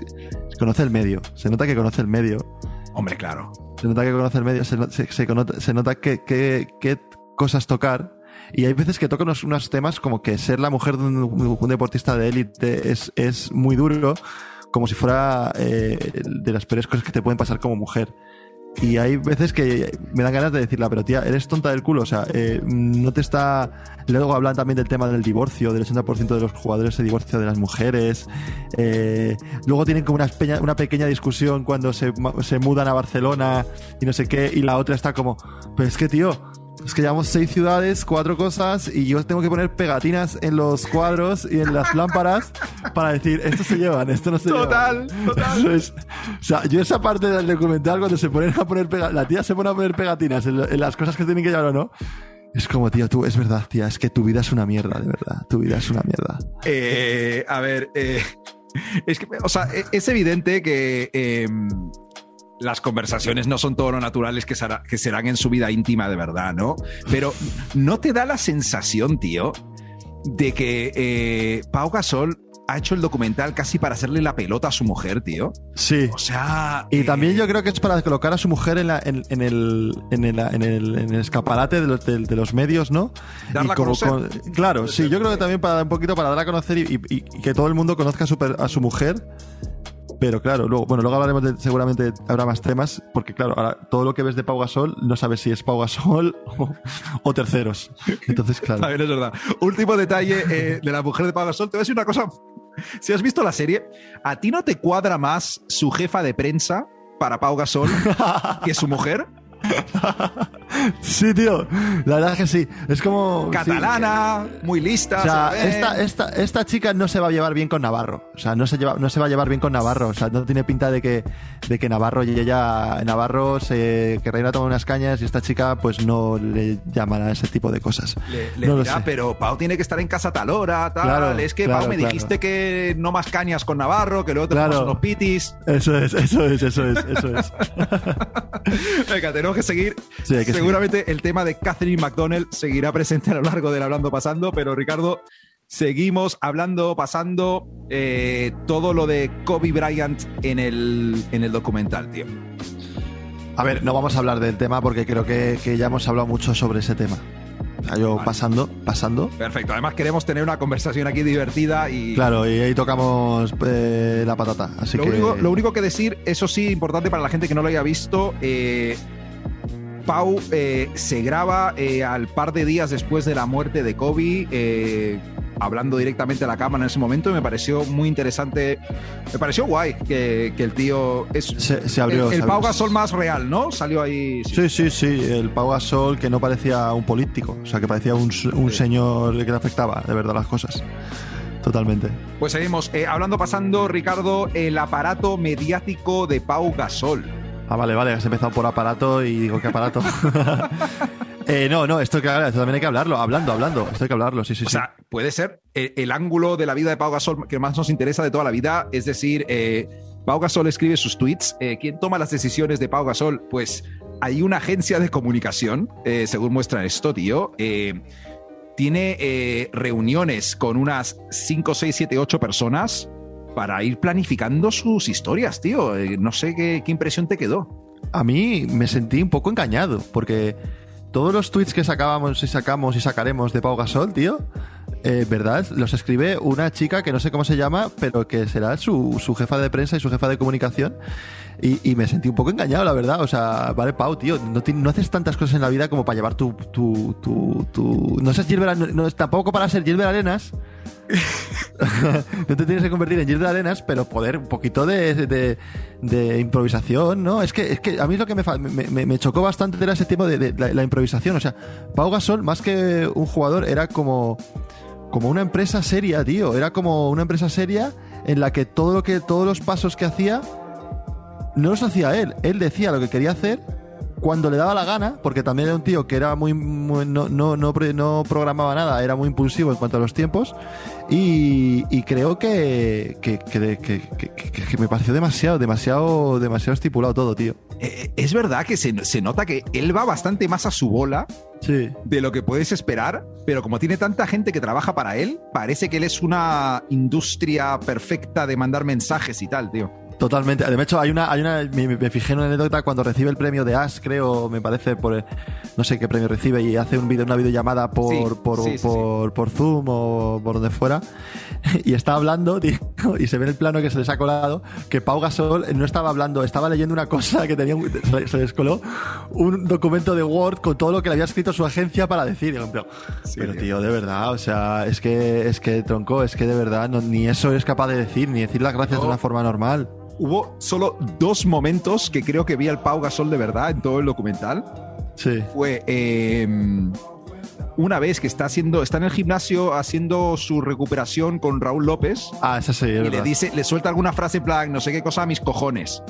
conoce el medio. Se nota que conoce el medio. Hombre, claro. Se nota que conoce el medio, se, nota, que, qué cosas tocar. Y hay veces que toca unos, temas como que ser la mujer de un, deportista de élite es, es muy duro, como si fuera eh, de las peores cosas que te pueden pasar como mujer. Y hay veces que me dan ganas de decirla, pero tía, eres tonta del culo, o sea, eh, no te está... Luego hablan también del tema del divorcio, del 80% de los jugadores se divorcian de las mujeres. Eh, luego tienen como una, una pequeña discusión cuando se, se mudan a Barcelona y no sé qué, y la otra está como, pero es que, tío, es que llevamos seis ciudades, cuatro cosas, y yo tengo que poner pegatinas en los cuadros y en las lámparas para decir, esto se llevan, esto no se total, llevan. Total, total. o sea, yo esa parte del documental, cuando se ponen a poner pegatinas, la tía se pone a poner pegatinas en, las cosas que tienen que llevar o no, es como, tío, tú, es verdad, tía, es que tu vida es una mierda, de verdad. Tu vida es una mierda. Eh, a ver, eh, es que, o sea, e, es evidente que em, las conversaciones no son todo lo naturales que, que serán en su vida íntima de verdad, ¿no? Pero ¿no te da la sensación, tío, de que eh, Pau Gasol ha hecho el documental casi para hacerle la pelota a su mujer, tío. Sí. O sea. Y también yo creo que es para colocar a su mujer en, en, el, en, el, en, el, escaparate de los, de, los medios, ¿no? Darla claro, sí, yo creo que también para un poquito para dar a conocer y, que todo el mundo conozca a su, a su mujer pero claro, luego, bueno, luego hablaremos de, seguramente habrá más temas, porque claro, ahora todo lo que ves de Pau Gasol no sabes si es Pau Gasol *laughs* o, terceros. Entonces, claro. es verdad. Último detalle eh, de la mujer de Pau Gasol. Te voy a decir una cosa. Si has visto la serie, ¿a ti no te cuadra más su jefa de prensa para Pau Gasol que su mujer? *laughs* sí, tío. La verdad es que sí. Es como. Catalana, muy lista. O sea, esta, esta, chica no se va a llevar bien con Navarro. O sea, no se, lleva, no se va a llevar bien con Navarro. O sea, no tiene pinta de que, de que Navarro y ella. Navarro se que reina toma unas cañas y esta chica, pues no le llaman a ese tipo de cosas. Le, no dirá, pero Pau tiene que estar en casa tal hora, tal. es que Pau me dijiste que no más cañas con Navarro, que luego te claro. unos pitis. Eso es, eso es, eso es, eso es. *laughs* Venga, tenemos que seguir. Seguramente el tema de Catherine McDonald seguirá presente a lo largo del Hablando Pasando, pero Ricardo, seguimos hablando, pasando eh, todo lo de Kobe Bryant en el, en el documental, tío. A ver, no vamos a hablar del tema porque creo que, ya hemos hablado mucho sobre ese tema. yo pasando, pasando. Perfecto. Además queremos tener una conversación aquí divertida y. Claro, y ahí tocamos eh, la patata. Así lo, que... único, lo único que decir, eso sí, importante para la gente que no lo haya visto. Eh, Pau eh, se graba eh, al par de días después de la muerte de Kobe, eh, hablando directamente a la cámara en ese momento, y me pareció muy interesante. Me pareció guay que, el tío. Es, se, abrió. El, Pau Gasol más real, ¿no? Salió ahí. Sí. sí, sí, El Pau Gasol que no parecía un político, o sea, que parecía un, señor que le afectaba de verdad las cosas. Totalmente. Pues seguimos. hablando, pasando, Ricardo, el aparato mediático de Pau Gasol. Ah, vale, vale, has empezado por aparato y digo, ¿qué aparato? *laughs* eh, no, no, esto, que, esto también hay que hablarlo, hablando, hablando, esto hay que hablarlo, sí, sí, sí. O sea, puede ser el, ángulo de la vida de Pau Gasol que más nos interesa de toda la vida, es decir, eh, Pau Gasol escribe sus tweets, eh, ¿quién toma las decisiones de Pau Gasol? Pues hay una agencia de comunicación, eh, según muestra esto, tío, tiene reuniones con unas 5, 6, 7, 8 personas para ir planificando sus historias, tío. Eh, no sé qué, impresión te quedó. A mí me sentí un poco engañado, porque todos los tweets que sacábamos y sacamos y sacaremos de Pau Gasol, tío, eh, ¿verdad? Los escribe una chica que no sé cómo se llama, pero que será su, jefa de prensa y su jefa de comunicación. Y, me sentí un poco engañado, la verdad. O sea, vale, Pau, tío, no, haces tantas cosas en la vida como para llevar tu. tu, tu, no sé, Gilbert, no, tampoco para ser Gilbert Arenas *laughs* no te tienes que convertir en Gilles de Arenas, pero poder un poquito de, improvisación, ¿no? Es que, es que a mí lo que me, chocó bastante era ese tema de, la, improvisación. O sea, Pau Gasol, más que un jugador, era como, como una empresa seria, tío. Era como una empresa seria en la que todo lo que, todos los pasos que hacía, no los hacía él. Él decía lo que quería hacer cuando le daba la gana, porque también era un tío que era muy, no, no, no, programaba nada, era muy impulsivo en cuanto a los tiempos, y, creo que que, que, me pareció demasiado, demasiado, demasiado estipulado todo, tío. Eh, eh, es verdad que se, se, nota que él va bastante más a su bola sí. de lo que puedes esperar, pero como tiene tanta gente que trabaja para él, parece que él es una industria perfecta de mandar mensajes y tal, tío. Totalmente. De hecho, hay una, hay una me, fijé en una anécdota cuando recibe el premio de Ash, creo, me parece, por no sé qué premio recibe, y hace un video, una videollamada por, por, por, por, Zoom o por donde fuera, *laughs* y está hablando, *laughs* tío, y se ve en el plano que se les ha colado, que Pau Gasol no estaba hablando, estaba leyendo una cosa que tenía, se les coló un documento de Word con todo lo que le había escrito su agencia para decir. pero, tío, de verdad, o sea, es que, es que, tronco, es que de verdad, ni eso es capaz de decir, ni decir las gracias de una forma normal hubo solo dos momentos que creo que vi al Pau Gasol de verdad en todo el documental. Sí. Fue em, una vez que está haciendo, está en el gimnasio haciendo su recuperación con Raúl López. Ah, esa sí. y le dice, le suelta alguna frase en plan, no sé qué cosa a mis cojones.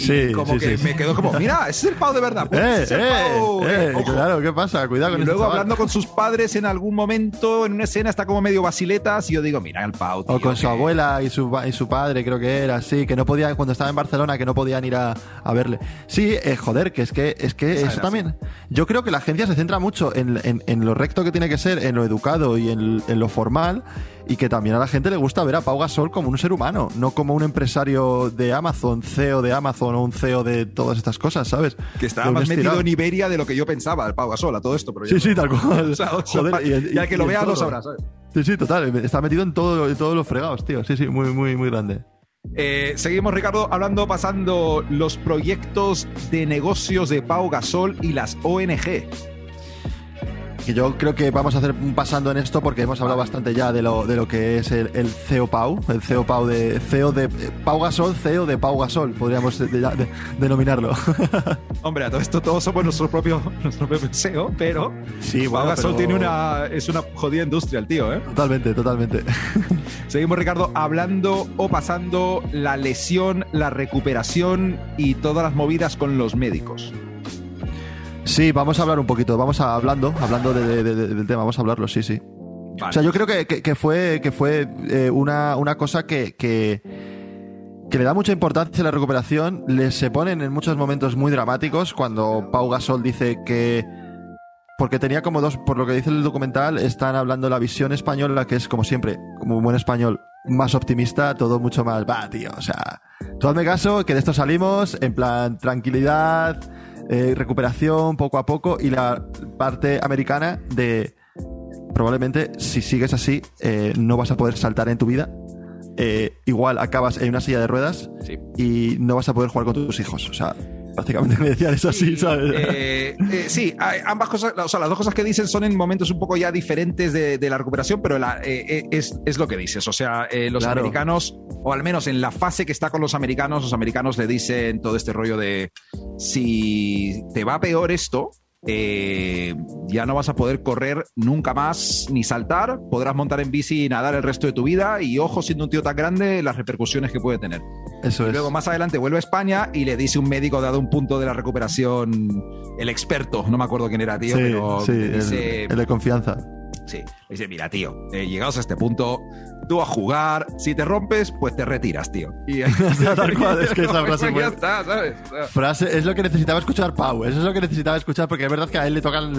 Sí, como que me quedó como, mira, ese es el Pau de verdad. Pues, eh, eh, eh claro, ¿qué pasa? Cuidado con Y luego hablando con sus padres en algún momento, en una escena, está como medio basiletas y yo digo, mira, el Pau. o con su abuela y su, y su padre, creo que era, sí, que no podía, cuando estaba en Barcelona, que no podían ir a, verle. Sí, eh, joder, que es que, es que eso también. Yo creo que la agencia se centra mucho en, en, lo recto que tiene que ser, en lo educado y en, en lo formal y que también a la gente le gusta ver a Pau Gasol como un ser humano, no como un empresario de Amazon, CEO de Amazon o un CEO de todas estas cosas, ¿sabes? Que estaba más metido en Iberia de lo que yo pensaba, el Pau Gasol, a todo esto. Pero sí, sí, tal cual. *laughs* y, al que lo vea lo sabrá, ¿sabes? Sí, sí, total. Está metido en todo, en todos los fregados, tío. Sí, sí, muy, muy, muy grande. Eh, seguimos, Ricardo, hablando, pasando los proyectos de negocios de Pau Gasol y las ONG que yo creo que vamos a hacer un pasando en esto porque hemos hablado bastante ya de lo, de lo que es el, el CEO Pau, el CEO Pau de CEO de Pau Gasol, CEO de Pau Gasol, podríamos denominarlo. *laughs* Hombre, a todo esto todos somos nuestro propio, nuestro propio CEO, pero sí, Pau Gasol tiene una es una jodida industria el tío, ¿eh? Totalmente, totalmente. *laughs* Seguimos, Ricardo, hablando o pasando la lesión, la recuperación y todas las movidas con los médicos. Sí, vamos a hablar un poquito, vamos a hablando, hablando del tema, vamos a hablarlo, sí, sí. O sea, yo creo que, fue, que fue eh, una, una, cosa que, que, le da mucha importancia a la recuperación. Le se ponen en muchos momentos muy dramáticos cuando Pau Gasol dice que. Porque tenía como dos, por lo que dice el documental, están hablando de la visión española, que es como siempre, como un buen español, más optimista, todo mucho más, va, tío, o sea, tú hazme caso, que de esto salimos, en plan, tranquilidad, eh, recuperación poco a poco y la parte americana de probablemente si sigues así eh, no vas a poder saltar en tu vida. Eh, igual acabas en una silla de ruedas y no vas a poder jugar con tus hijos. O sea, prácticamente *laughs* me decían eso así, ¿sabes? Eh, eh, sí, ambas cosas, o sea, las dos cosas que dicen son en momentos un poco ya diferentes de, la recuperación, pero eh, es, lo que dices. O sea, los americanos, o al menos en la fase que está con los americanos, los americanos le dicen todo este rollo de si te va peor esto, eh, ya no vas a poder correr nunca más ni saltar, podrás montar en bici y nadar el resto de tu vida y ojo, siendo un tío tan grande, las repercusiones que puede tener. Eso y luego más adelante vuelve a España y le dice un médico dado un punto de la recuperación, el experto, no me acuerdo quién era, tío, pero dice, el, de confianza. Sí, dice, mira, tío, eh, llegados a este punto, tú a jugar, si te rompes, pues te retiras, tío. Y *laughs* tal cual, es que esa *laughs* frase ya está, ¿sabes? Frase, es lo que necesitaba escuchar Pau, eso es lo que necesitaba escuchar, porque es verdad que a él le tocan,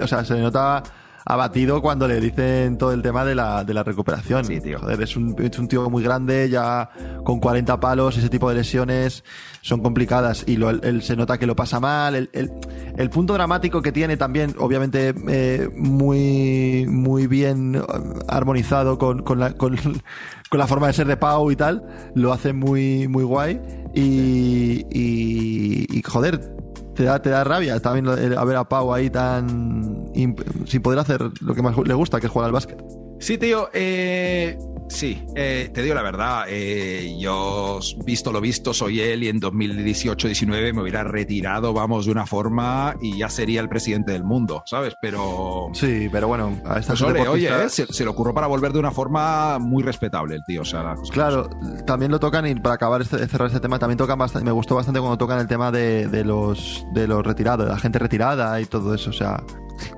o sea, se notaba abatido cuando le dicen todo el tema de la, de la recuperación. Sí, tío. Joder, es un, es un tío muy grande, ya con 40 palos, ese tipo de lesiones son complicadas y lo, él, se nota que lo pasa mal. El, el, el punto dramático que tiene también, obviamente, eh, muy, muy bien armonizado con, con, la, con, *laughs* con, la forma de ser de Pau y tal, lo hace muy, muy guay. Y, y, y joder, te da, te da rabia también a ver a Pau ahí tan sin poder hacer lo que más le gusta, que es jugar al básquet. Sí, tío, eh, Sí, eh, te digo la verdad, eh, yo visto lo visto soy él y en 2018-19 me hubiera retirado, vamos, de una forma y ya sería el presidente del mundo, ¿sabes? Pero... Sí, pero bueno, a esta pues Oye, eh, se, le ocurrió para volver de una forma muy respetable el tío, o sea... Claro, también lo tocan y para acabar este, cerrar este tema, también tocan bastante, me gustó bastante cuando tocan el tema de, de los, de los retirados, de la gente retirada y todo eso, o sea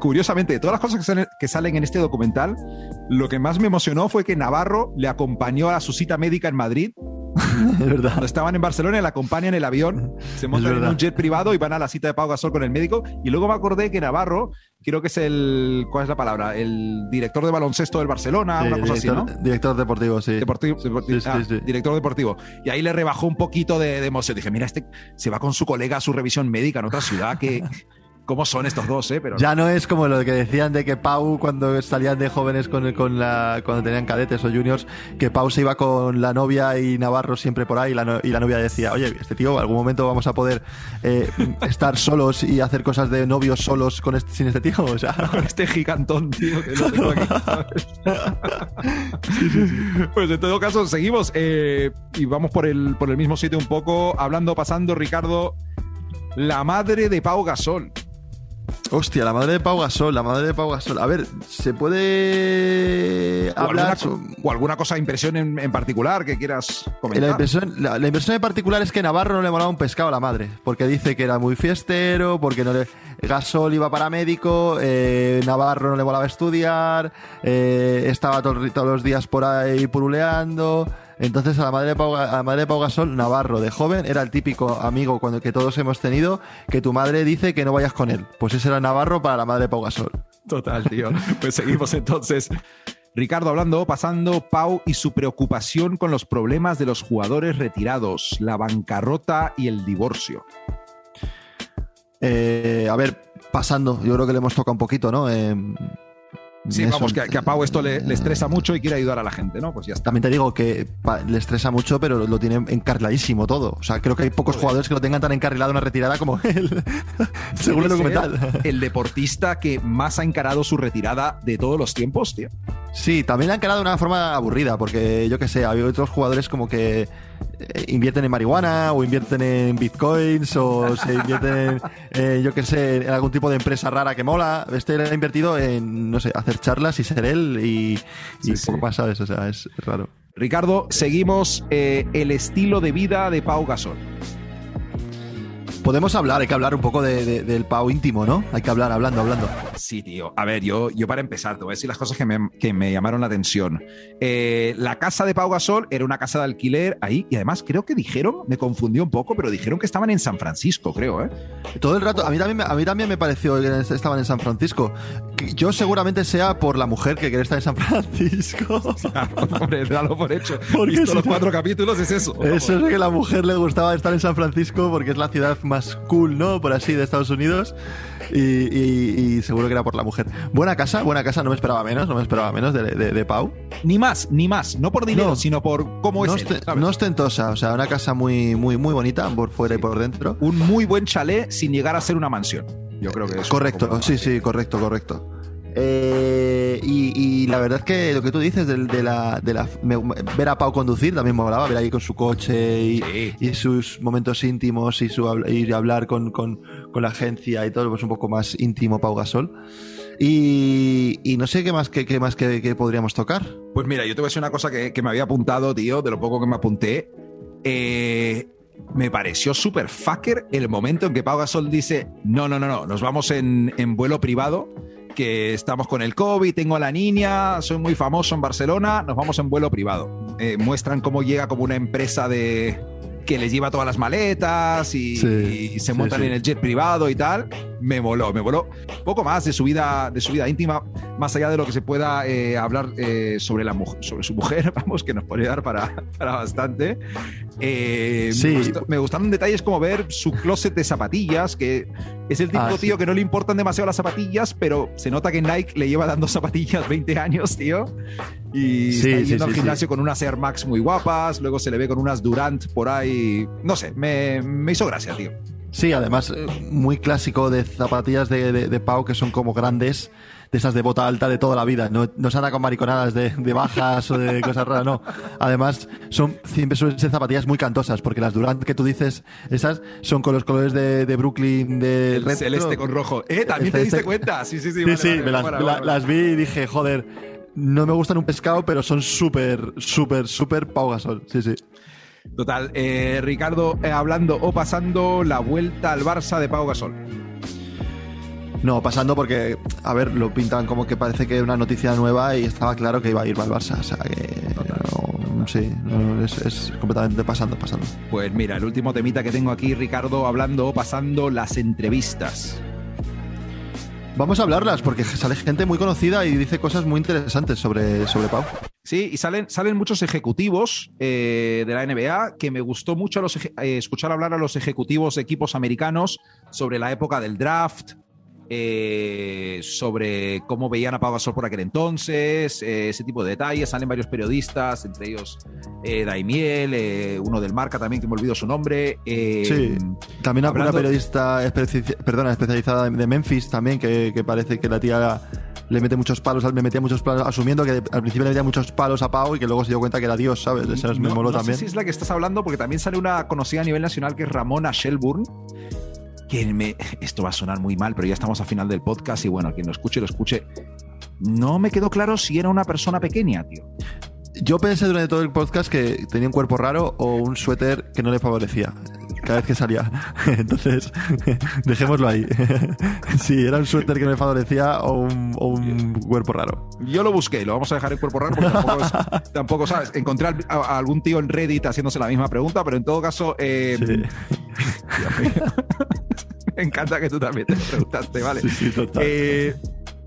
curiosamente, de todas las cosas que salen, en este documental, lo que más me emocionó fue que Navarro le acompañó a su cita médica en Madrid *laughs* es verdad. Cuando estaban en Barcelona, le acompañan en el avión, se montan en un jet privado y van a la cita de Pau Gasol con el médico. Y luego me acordé que Navarro creo que es el, ¿cuál es la palabra? El director de baloncesto del Barcelona, una cosa director, así, ¿no? Director deportivo, sí. Deportivo, ah, director deportivo. Y ahí le rebajó un poquito de, de emoción. Dije, mira, este se va con su colega a su revisión médica en otra ciudad que cómo son estos dos, ¿eh? Pero... Ya no es como lo que decían de que Pau, cuando salían de jóvenes con, con la, cuando tenían cadetes o juniors, que Pau se iba con la novia y Navarro siempre por ahí, y la, y la novia decía, oye, este tío, algún momento vamos a poder eh, estar solos y hacer cosas de novios solos con este, sin este tío. *laughs* O sea, este gigantón, tío, que no tengo aquí. Pues en todo caso, seguimos eh, y vamos por el, por el mismo sitio un poco, hablando, pasando, Ricardo. La madre de Pau Gasol. Hostia, la madre de Pau Gasol, la madre de Pau Gasol. A ver, ¿se puede hablar? O alguna, cosa, impresión en, particular que quieras comentar. La impresión, la, impresión en particular es que Navarro no le molaba un pescado a la madre, porque dice que era muy fiestero, porque no le... Gasol iba para médico, eh, Navarro no le molaba estudiar, eh, estaba todos los días por ahí puruleando... Entonces a la madre de Pau, a la madre de Pau Gasol, Navarro, de joven, era el típico amigo cuando, que todos hemos tenido, que tu madre dice que no vayas con él. Pues ese era Navarro para la madre de Pau Gasol. Total, tío. Pues seguimos entonces. Ricardo hablando, pasando Pau y su preocupación con los problemas de los jugadores retirados, la bancarrota y el divorcio. Eh, a ver, pasando, yo creo que le hemos tocado un poquito, ¿no? Eh, Sí, vamos, que, a Pau esto le, estresa mucho y quiere ayudar a la gente, ¿no? Pues ya está. También te digo que le estresa mucho, pero lo tiene encarriladísimo todo. O sea, creo que hay pocos jugadores que lo tengan tan encarrilado una retirada como *laughs* él, según el documental. El deportista que más ha encarado su retirada de todos los tiempos, tío. Sí, también la ha encarado de una forma aburrida, porque yo qué sé, hay otros jugadores como que invierten en marihuana o invierten en bitcoins o se invierten *laughs* en, yo qué sé, en algún tipo de empresa rara que mola. Este ha invertido en, no sé, hacer charlas y ser él y, poco más, ¿sabes? O sea, es, raro. Ricardo, seguimos eh, el estilo de vida de Pau Gasol podemos hablar, hay que hablar un poco del Pau íntimo, ¿no? Hay que hablar, hablando, hablando. Sí, tío. A ver, yo, yo para empezar, te voy a decir las cosas que me, que me llamaron la atención. Eh, la casa de Pau Gasol era una casa de alquiler ahí, y además creo que dijeron, me confundió un poco, pero dijeron que estaban en San Francisco, creo, ¿eh? Todo el rato, a mí también, a mí también me pareció que estaban en San Francisco. Yo seguramente sea por la mujer que quiere estar en San Francisco. *laughs* hombre, dalo por hecho. Porque Visto los cuatro capítulos es eso. Eso es que a la mujer le gustaba estar en San Francisco porque es la ciudad más más cool, ¿no? Por así, de Estados Unidos. Y, seguro que era por la mujer. Buena casa, buena casa, no me esperaba menos, no me esperaba menos de, Pau. Ni más, ni más, no por dinero, sino por cómo no es. no ostentosa, o sea, una casa muy, muy, muy bonita por fuera y por dentro. Un muy buen chalet sin llegar a ser una mansión. Yo creo que es. Correcto, sí, sí, correcto, correcto. Eh, y, la verdad es que lo que tú dices de, la, de la ver a Pau conducir también me molaba, ver ahí con su coche y, sus momentos íntimos y su a hablar con, con, la agencia y todo, pues un poco más íntimo Pau Gasol. Y, no sé qué más, qué, más que, podríamos tocar. Pues mira, yo te voy a decir una cosa que, me había apuntado, tío, de lo poco que me apunté. Eh, me pareció súper fucker el momento en que Pau Gasol dice: No, no, no, no, nos vamos en, en vuelo privado que estamos con el COVID, tengo a la niña, soy muy famoso en Barcelona, nos vamos en vuelo privado. Eh, muestran cómo llega como una empresa de que les lleva todas las maletas y, se montan en el jet privado y tal. Me voló, me voló. Poco más de su vida, de su vida íntima, más allá de lo que se pueda eh, hablar eh, sobre, la, sobre su mujer, *laughs* vamos, que nos puede dar para, para bastante. Eh, me, gustaron detalles como ver su closet de zapatillas, que es el típico ah, tío que no le importan demasiado las zapatillas, pero se nota que Nike le lleva dando zapatillas *laughs* 20 años, tío. Y está yendo al gimnasio con unas Air Max muy guapas, luego se le ve con unas Durant por ahí. No sé, me, me hizo gracia, tío. Sí, además, muy clásico de zapatillas de, de Pau que son como grandes de esas de bota alta de toda la vida. No, no se anda con mariconadas de, bajas o de cosas raras, no. Además, son siempre suelen ser zapatillas muy cantosas, porque las Durant que tú dices, esas son con los colores de, Brooklyn de red. Celeste con rojo. Eh, también te diste cuenta. Sí, sí, sí. Sí, sí, las, vi y dije, joder, no me gustan un pescado, pero son súper, súper, súper Pau Gasol. Sí, sí. Total, eh, Ricardo, eh, hablando o pasando la vuelta al Barça de Pau Gasol. No, pasando porque, a ver, lo pintan como que parece que es una noticia nueva y estaba claro que iba a ir al Barça. O sea que. sí, es, completamente pasando, pasando. Pues mira, el último temita que tengo aquí, Ricardo, hablando, pasando las entrevistas. Vamos a hablarlas porque sale gente muy conocida y dice cosas muy interesantes sobre, sobre Pau. Sí, y salen, salen muchos ejecutivos eh, de la NBA que me gustó mucho los, eh, escuchar hablar a los ejecutivos de equipos americanos sobre la época del draft, eh, sobre cómo veían a Pau Gasol por aquel entonces, eh, ese tipo de detalles. Salen varios periodistas, entre ellos Daimiel, uno del Marca también, que me olvido su nombre. sí, también una periodista perdona, especializada de Memphis también, que, parece que la tía le mete muchos palos, le metía muchos palos, asumiendo que al principio le metía muchos palos a Pau y que luego se dio cuenta que era Dios, ¿sabes? Eso me moló no también. Sé si es la que estás hablando, porque también sale una conocida a nivel nacional que es Ramona Shelburne, que me, esto va a sonar muy mal, pero ya estamos a final del podcast y bueno, quien lo escuche, lo escuche. No me quedó claro si era una persona pequeña, tío. Yo pensé durante todo el podcast que tenía un cuerpo raro o un suéter que no le favorecía cada vez que salía. *laughs* Entonces, *laughs* dejémoslo ahí. *laughs* si era un suéter que le favorecía o un, cuerpo raro. Yo lo busqué, lo vamos a dejar en cuerpo raro porque tampoco, sabes. Encontré a, algún tío en Reddit haciéndose la misma pregunta, pero en todo caso. Eh, me encanta que tú también te preguntaste, ¿vale? Sí, sí, total. Eh,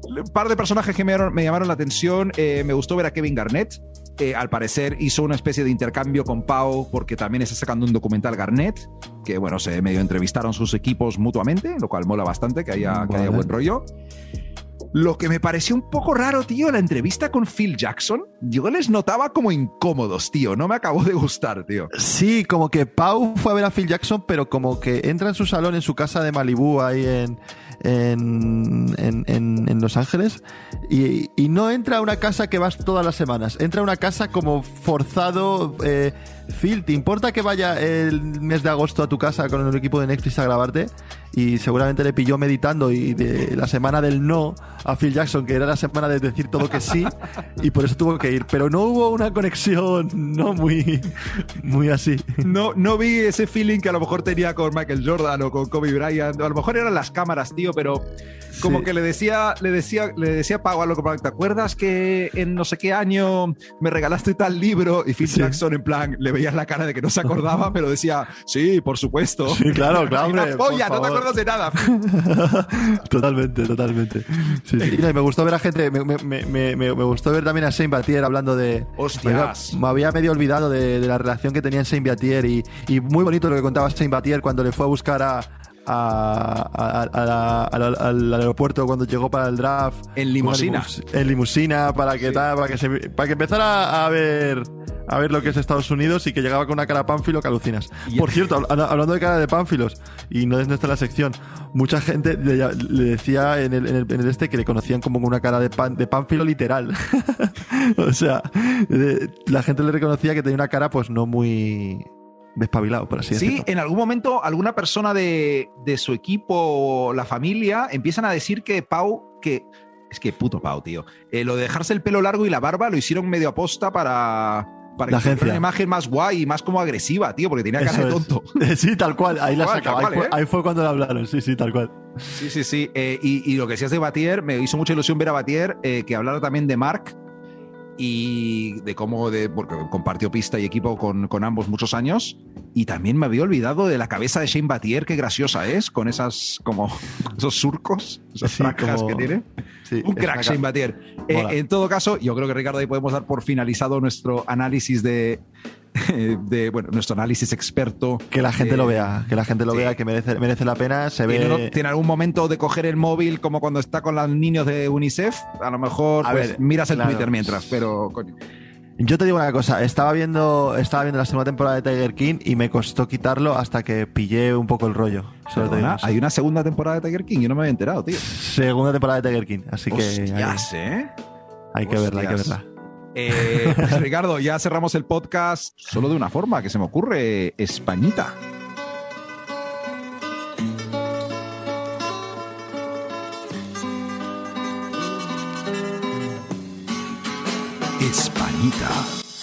un par de personajes que me, llamaron la atención. Eh, me gustó ver a Kevin Garnett. Eh, al parecer hizo una especie de intercambio con Pau porque también está sacando un documental Garnett, que bueno, se medio entrevistaron sus equipos mutuamente, lo cual mola bastante que haya, que haya buen rollo. Lo que me pareció un poco raro, tío, la entrevista con Phil Jackson, yo les notaba como incómodos, tío. No me acabó de gustar, tío. Sí, como que Pau fue a ver a Phil Jackson, pero como que entra en su salón, en su casa de Malibu, ahí en, en, en, Los Ángeles y, no entra a una casa que vas todas las semanas, entra a una casa como forzado. Eh, Phil, ¿te importa que vaya el mes de agosto a tu casa con el equipo de Netflix a grabarte? Y seguramente le pilló meditando y de la semana del no a Phil Jackson, que era la semana de decir todo que sí, y por eso tuvo que ir. Pero no hubo una conexión, no muy, muy así. No, no vi ese feeling que a lo mejor tenía con Michael Jordan o con Kobe Bryant. A lo mejor eran las cámaras, tío, pero como que le decía, le decía, le decía a Pau algo ¿te acuerdas que en no sé qué año me regalaste tal libro? Y Phil Jackson en plan, le veías la cara de que no se acordaba, pero decía, sí, por supuesto. Sí, claro, claro. no te acuerdas de nada. *laughs* totalmente, totalmente. Sí, sí. Y me gustó ver a gente, me, me, me, me, gustó ver también a Saint Batier hablando de... Hostias. Me, había medio olvidado de, de, la relación que tenía Saint Batier y, y muy bonito lo que contaba Saint Batier cuando le fue a buscar a, al aeropuerto cuando llegó para el draft. En limusina. en limusina para que, para, que se, para que empezara a ver a ver lo que es Estados Unidos y que llegaba con una cara pánfilo que alucinas. Por cierto, hablando de cara de pánfilos, y no es nuestra la sección, mucha gente le, decía en el, en, el, este que le conocían como una cara de, pan, de pánfilo literal. *laughs* o sea, la gente le reconocía que tenía una cara pues no muy despabilado, por así decirlo. Sí, en algún momento alguna persona de, su equipo o la familia empiezan a decir que Pau, que es que puto Pau, tío, eh, lo de dejarse el pelo largo y la barba lo hicieron medio aposta para, para la que una imagen más guay y más como agresiva, tío, porque tenía cara de tonto. *laughs* Sí, tal cual, ahí la sacaba. ¿eh? Ahí, fue, cuando la hablaron, sí, sí, tal cual. Sí, sí, sí. Eh, y, lo que decías de Batier, me hizo mucha ilusión ver a Batier que hablara también de Mark, y de cómo, de, porque compartió pista y equipo con, con, ambos muchos años. Y también me había olvidado de la cabeza de Shane Batier, qué graciosa es, con esas, como, *laughs* esos surcos, esas franjas que tiene. Un crack Shane Batier. Eh, en todo caso, yo creo que Ricardo ahí podemos dar por finalizado nuestro análisis de, *laughs* de bueno, nuestro análisis experto. Que la gente lo vea, que la gente lo vea, que merece, merece la pena. Se ve... ¿Tiene algún momento de coger el móvil como cuando está con los niños de UNICEF? A lo mejor pues, miras el Twitter mientras, pero Yo te digo una cosa, estaba viendo, estaba viendo la segunda temporada de Tiger King y me costó quitarlo hasta que pillé un poco el rollo. hay una segunda temporada de Tiger King, yo no me había enterado, tío. Segunda temporada de Tiger King, así que. Ya sé. Hay que verla, hay que verla. Eh, pues, *laughs* Ricardo, ya cerramos el podcast solo de una forma que se me ocurre, Españita. Españita.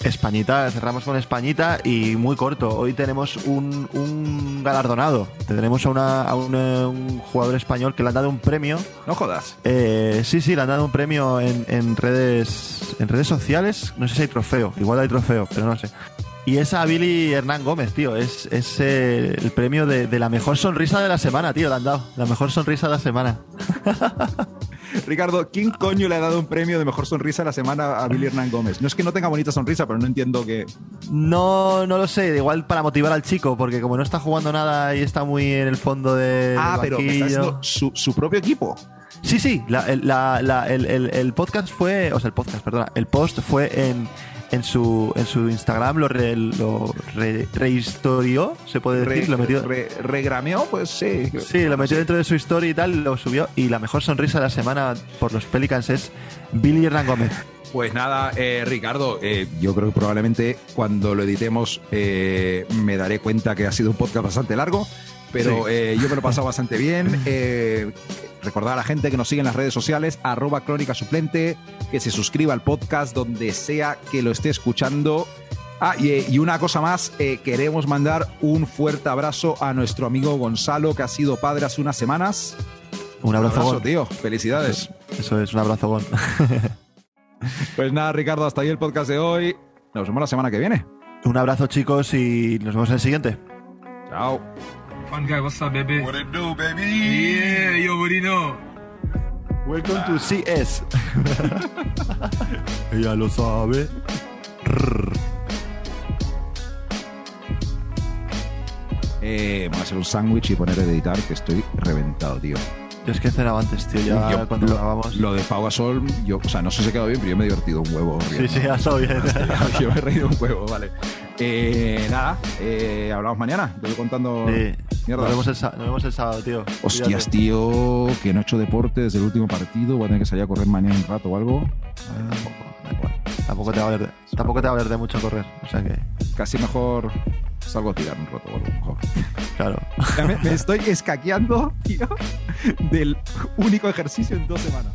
Españita, cerramos con Españita y muy corto. Hoy tenemos un, galardonado. Tendremos a, un, jugador español que le han dado un premio. No jodas. Eh, sí, sí, le han dado un premio en, redes en redes sociales. No sé si hay trofeo. Igual hay trofeo, pero no sé. Y es a Billy Hernán Gómez, tío. Es, es eh, el premio de, de, la mejor sonrisa de la semana, tío, le han dado. La mejor sonrisa de la semana. *laughs* Ricardo, ¿quién coño le ha dado un premio de mejor sonrisa de la semana a Billy Hernán Gómez? No es que no tenga bonita sonrisa, pero no entiendo que. No, no lo sé. Igual para motivar al chico, porque como no está jugando nada y está muy en el fondo de. Ah, pero está su, su propio equipo. Sí, sí, el, el, podcast fue, o sea, el podcast, perdona, el post fue en, en su, en su Instagram, lo, lo rehistorió, se puede decir, lo metió. regrameó, pues sí. Sí, lo metió dentro de su historia y tal, lo subió. Y la mejor sonrisa de la semana por los Pelicans es Billy Hernán Gómez. Pues nada, eh, Ricardo, eh, yo creo que probablemente cuando lo editemos eh, me daré cuenta que ha sido un podcast bastante largo, pero yo me lo he pasado bastante bien. *laughs* Recordar a la gente que nos sigue en las redes sociales, arroba crónica suplente, que se suscriba al podcast donde sea que lo esté escuchando. Ah, y, una cosa más, eh, queremos mandar un fuerte abrazo a nuestro amigo Gonzalo, que ha sido padre hace unas semanas. Un abrazo, un abrazo tío. Felicidades. Eso es, un abrazo, Gon. *laughs* pues nada, Ricardo, hasta ahí el podcast de hoy. Nos vemos la semana que viene. Un abrazo, chicos, y nos vemos en el siguiente. Chao. Fun guy, what's up, baby? What it do, baby? Yeah, you already know. Welcome to CS. *laughs* Ella lo sabe. Eh, voy a hacer un sándwich y poner a editar que estoy reventado, tío. Yo es que cenaba antes, tío, ya cuando lo, grabamos. Lo de Pau Sol, yo, o sea, no sé si ha quedado bien, pero yo me he divertido un huevo. Sí, sí, *laughs* ha estado bien. yo me he reído un huevo, vale. Eh, nada, eh, hablamos mañana. Te voy contando. Sí. Nos vemos, el, nos vemos, el, sábado, tío. Hostias, tío, que no he hecho deporte desde el último partido. Voy a tener que salir a correr mañana un rato o algo. tampoco, te va a de, tampoco te va a valer de mucho correr. O sea que. Casi mejor salgo a tirar un rato o algo mejor. Claro. me, me estoy escaqueando, tío, del único ejercicio en dos semanas.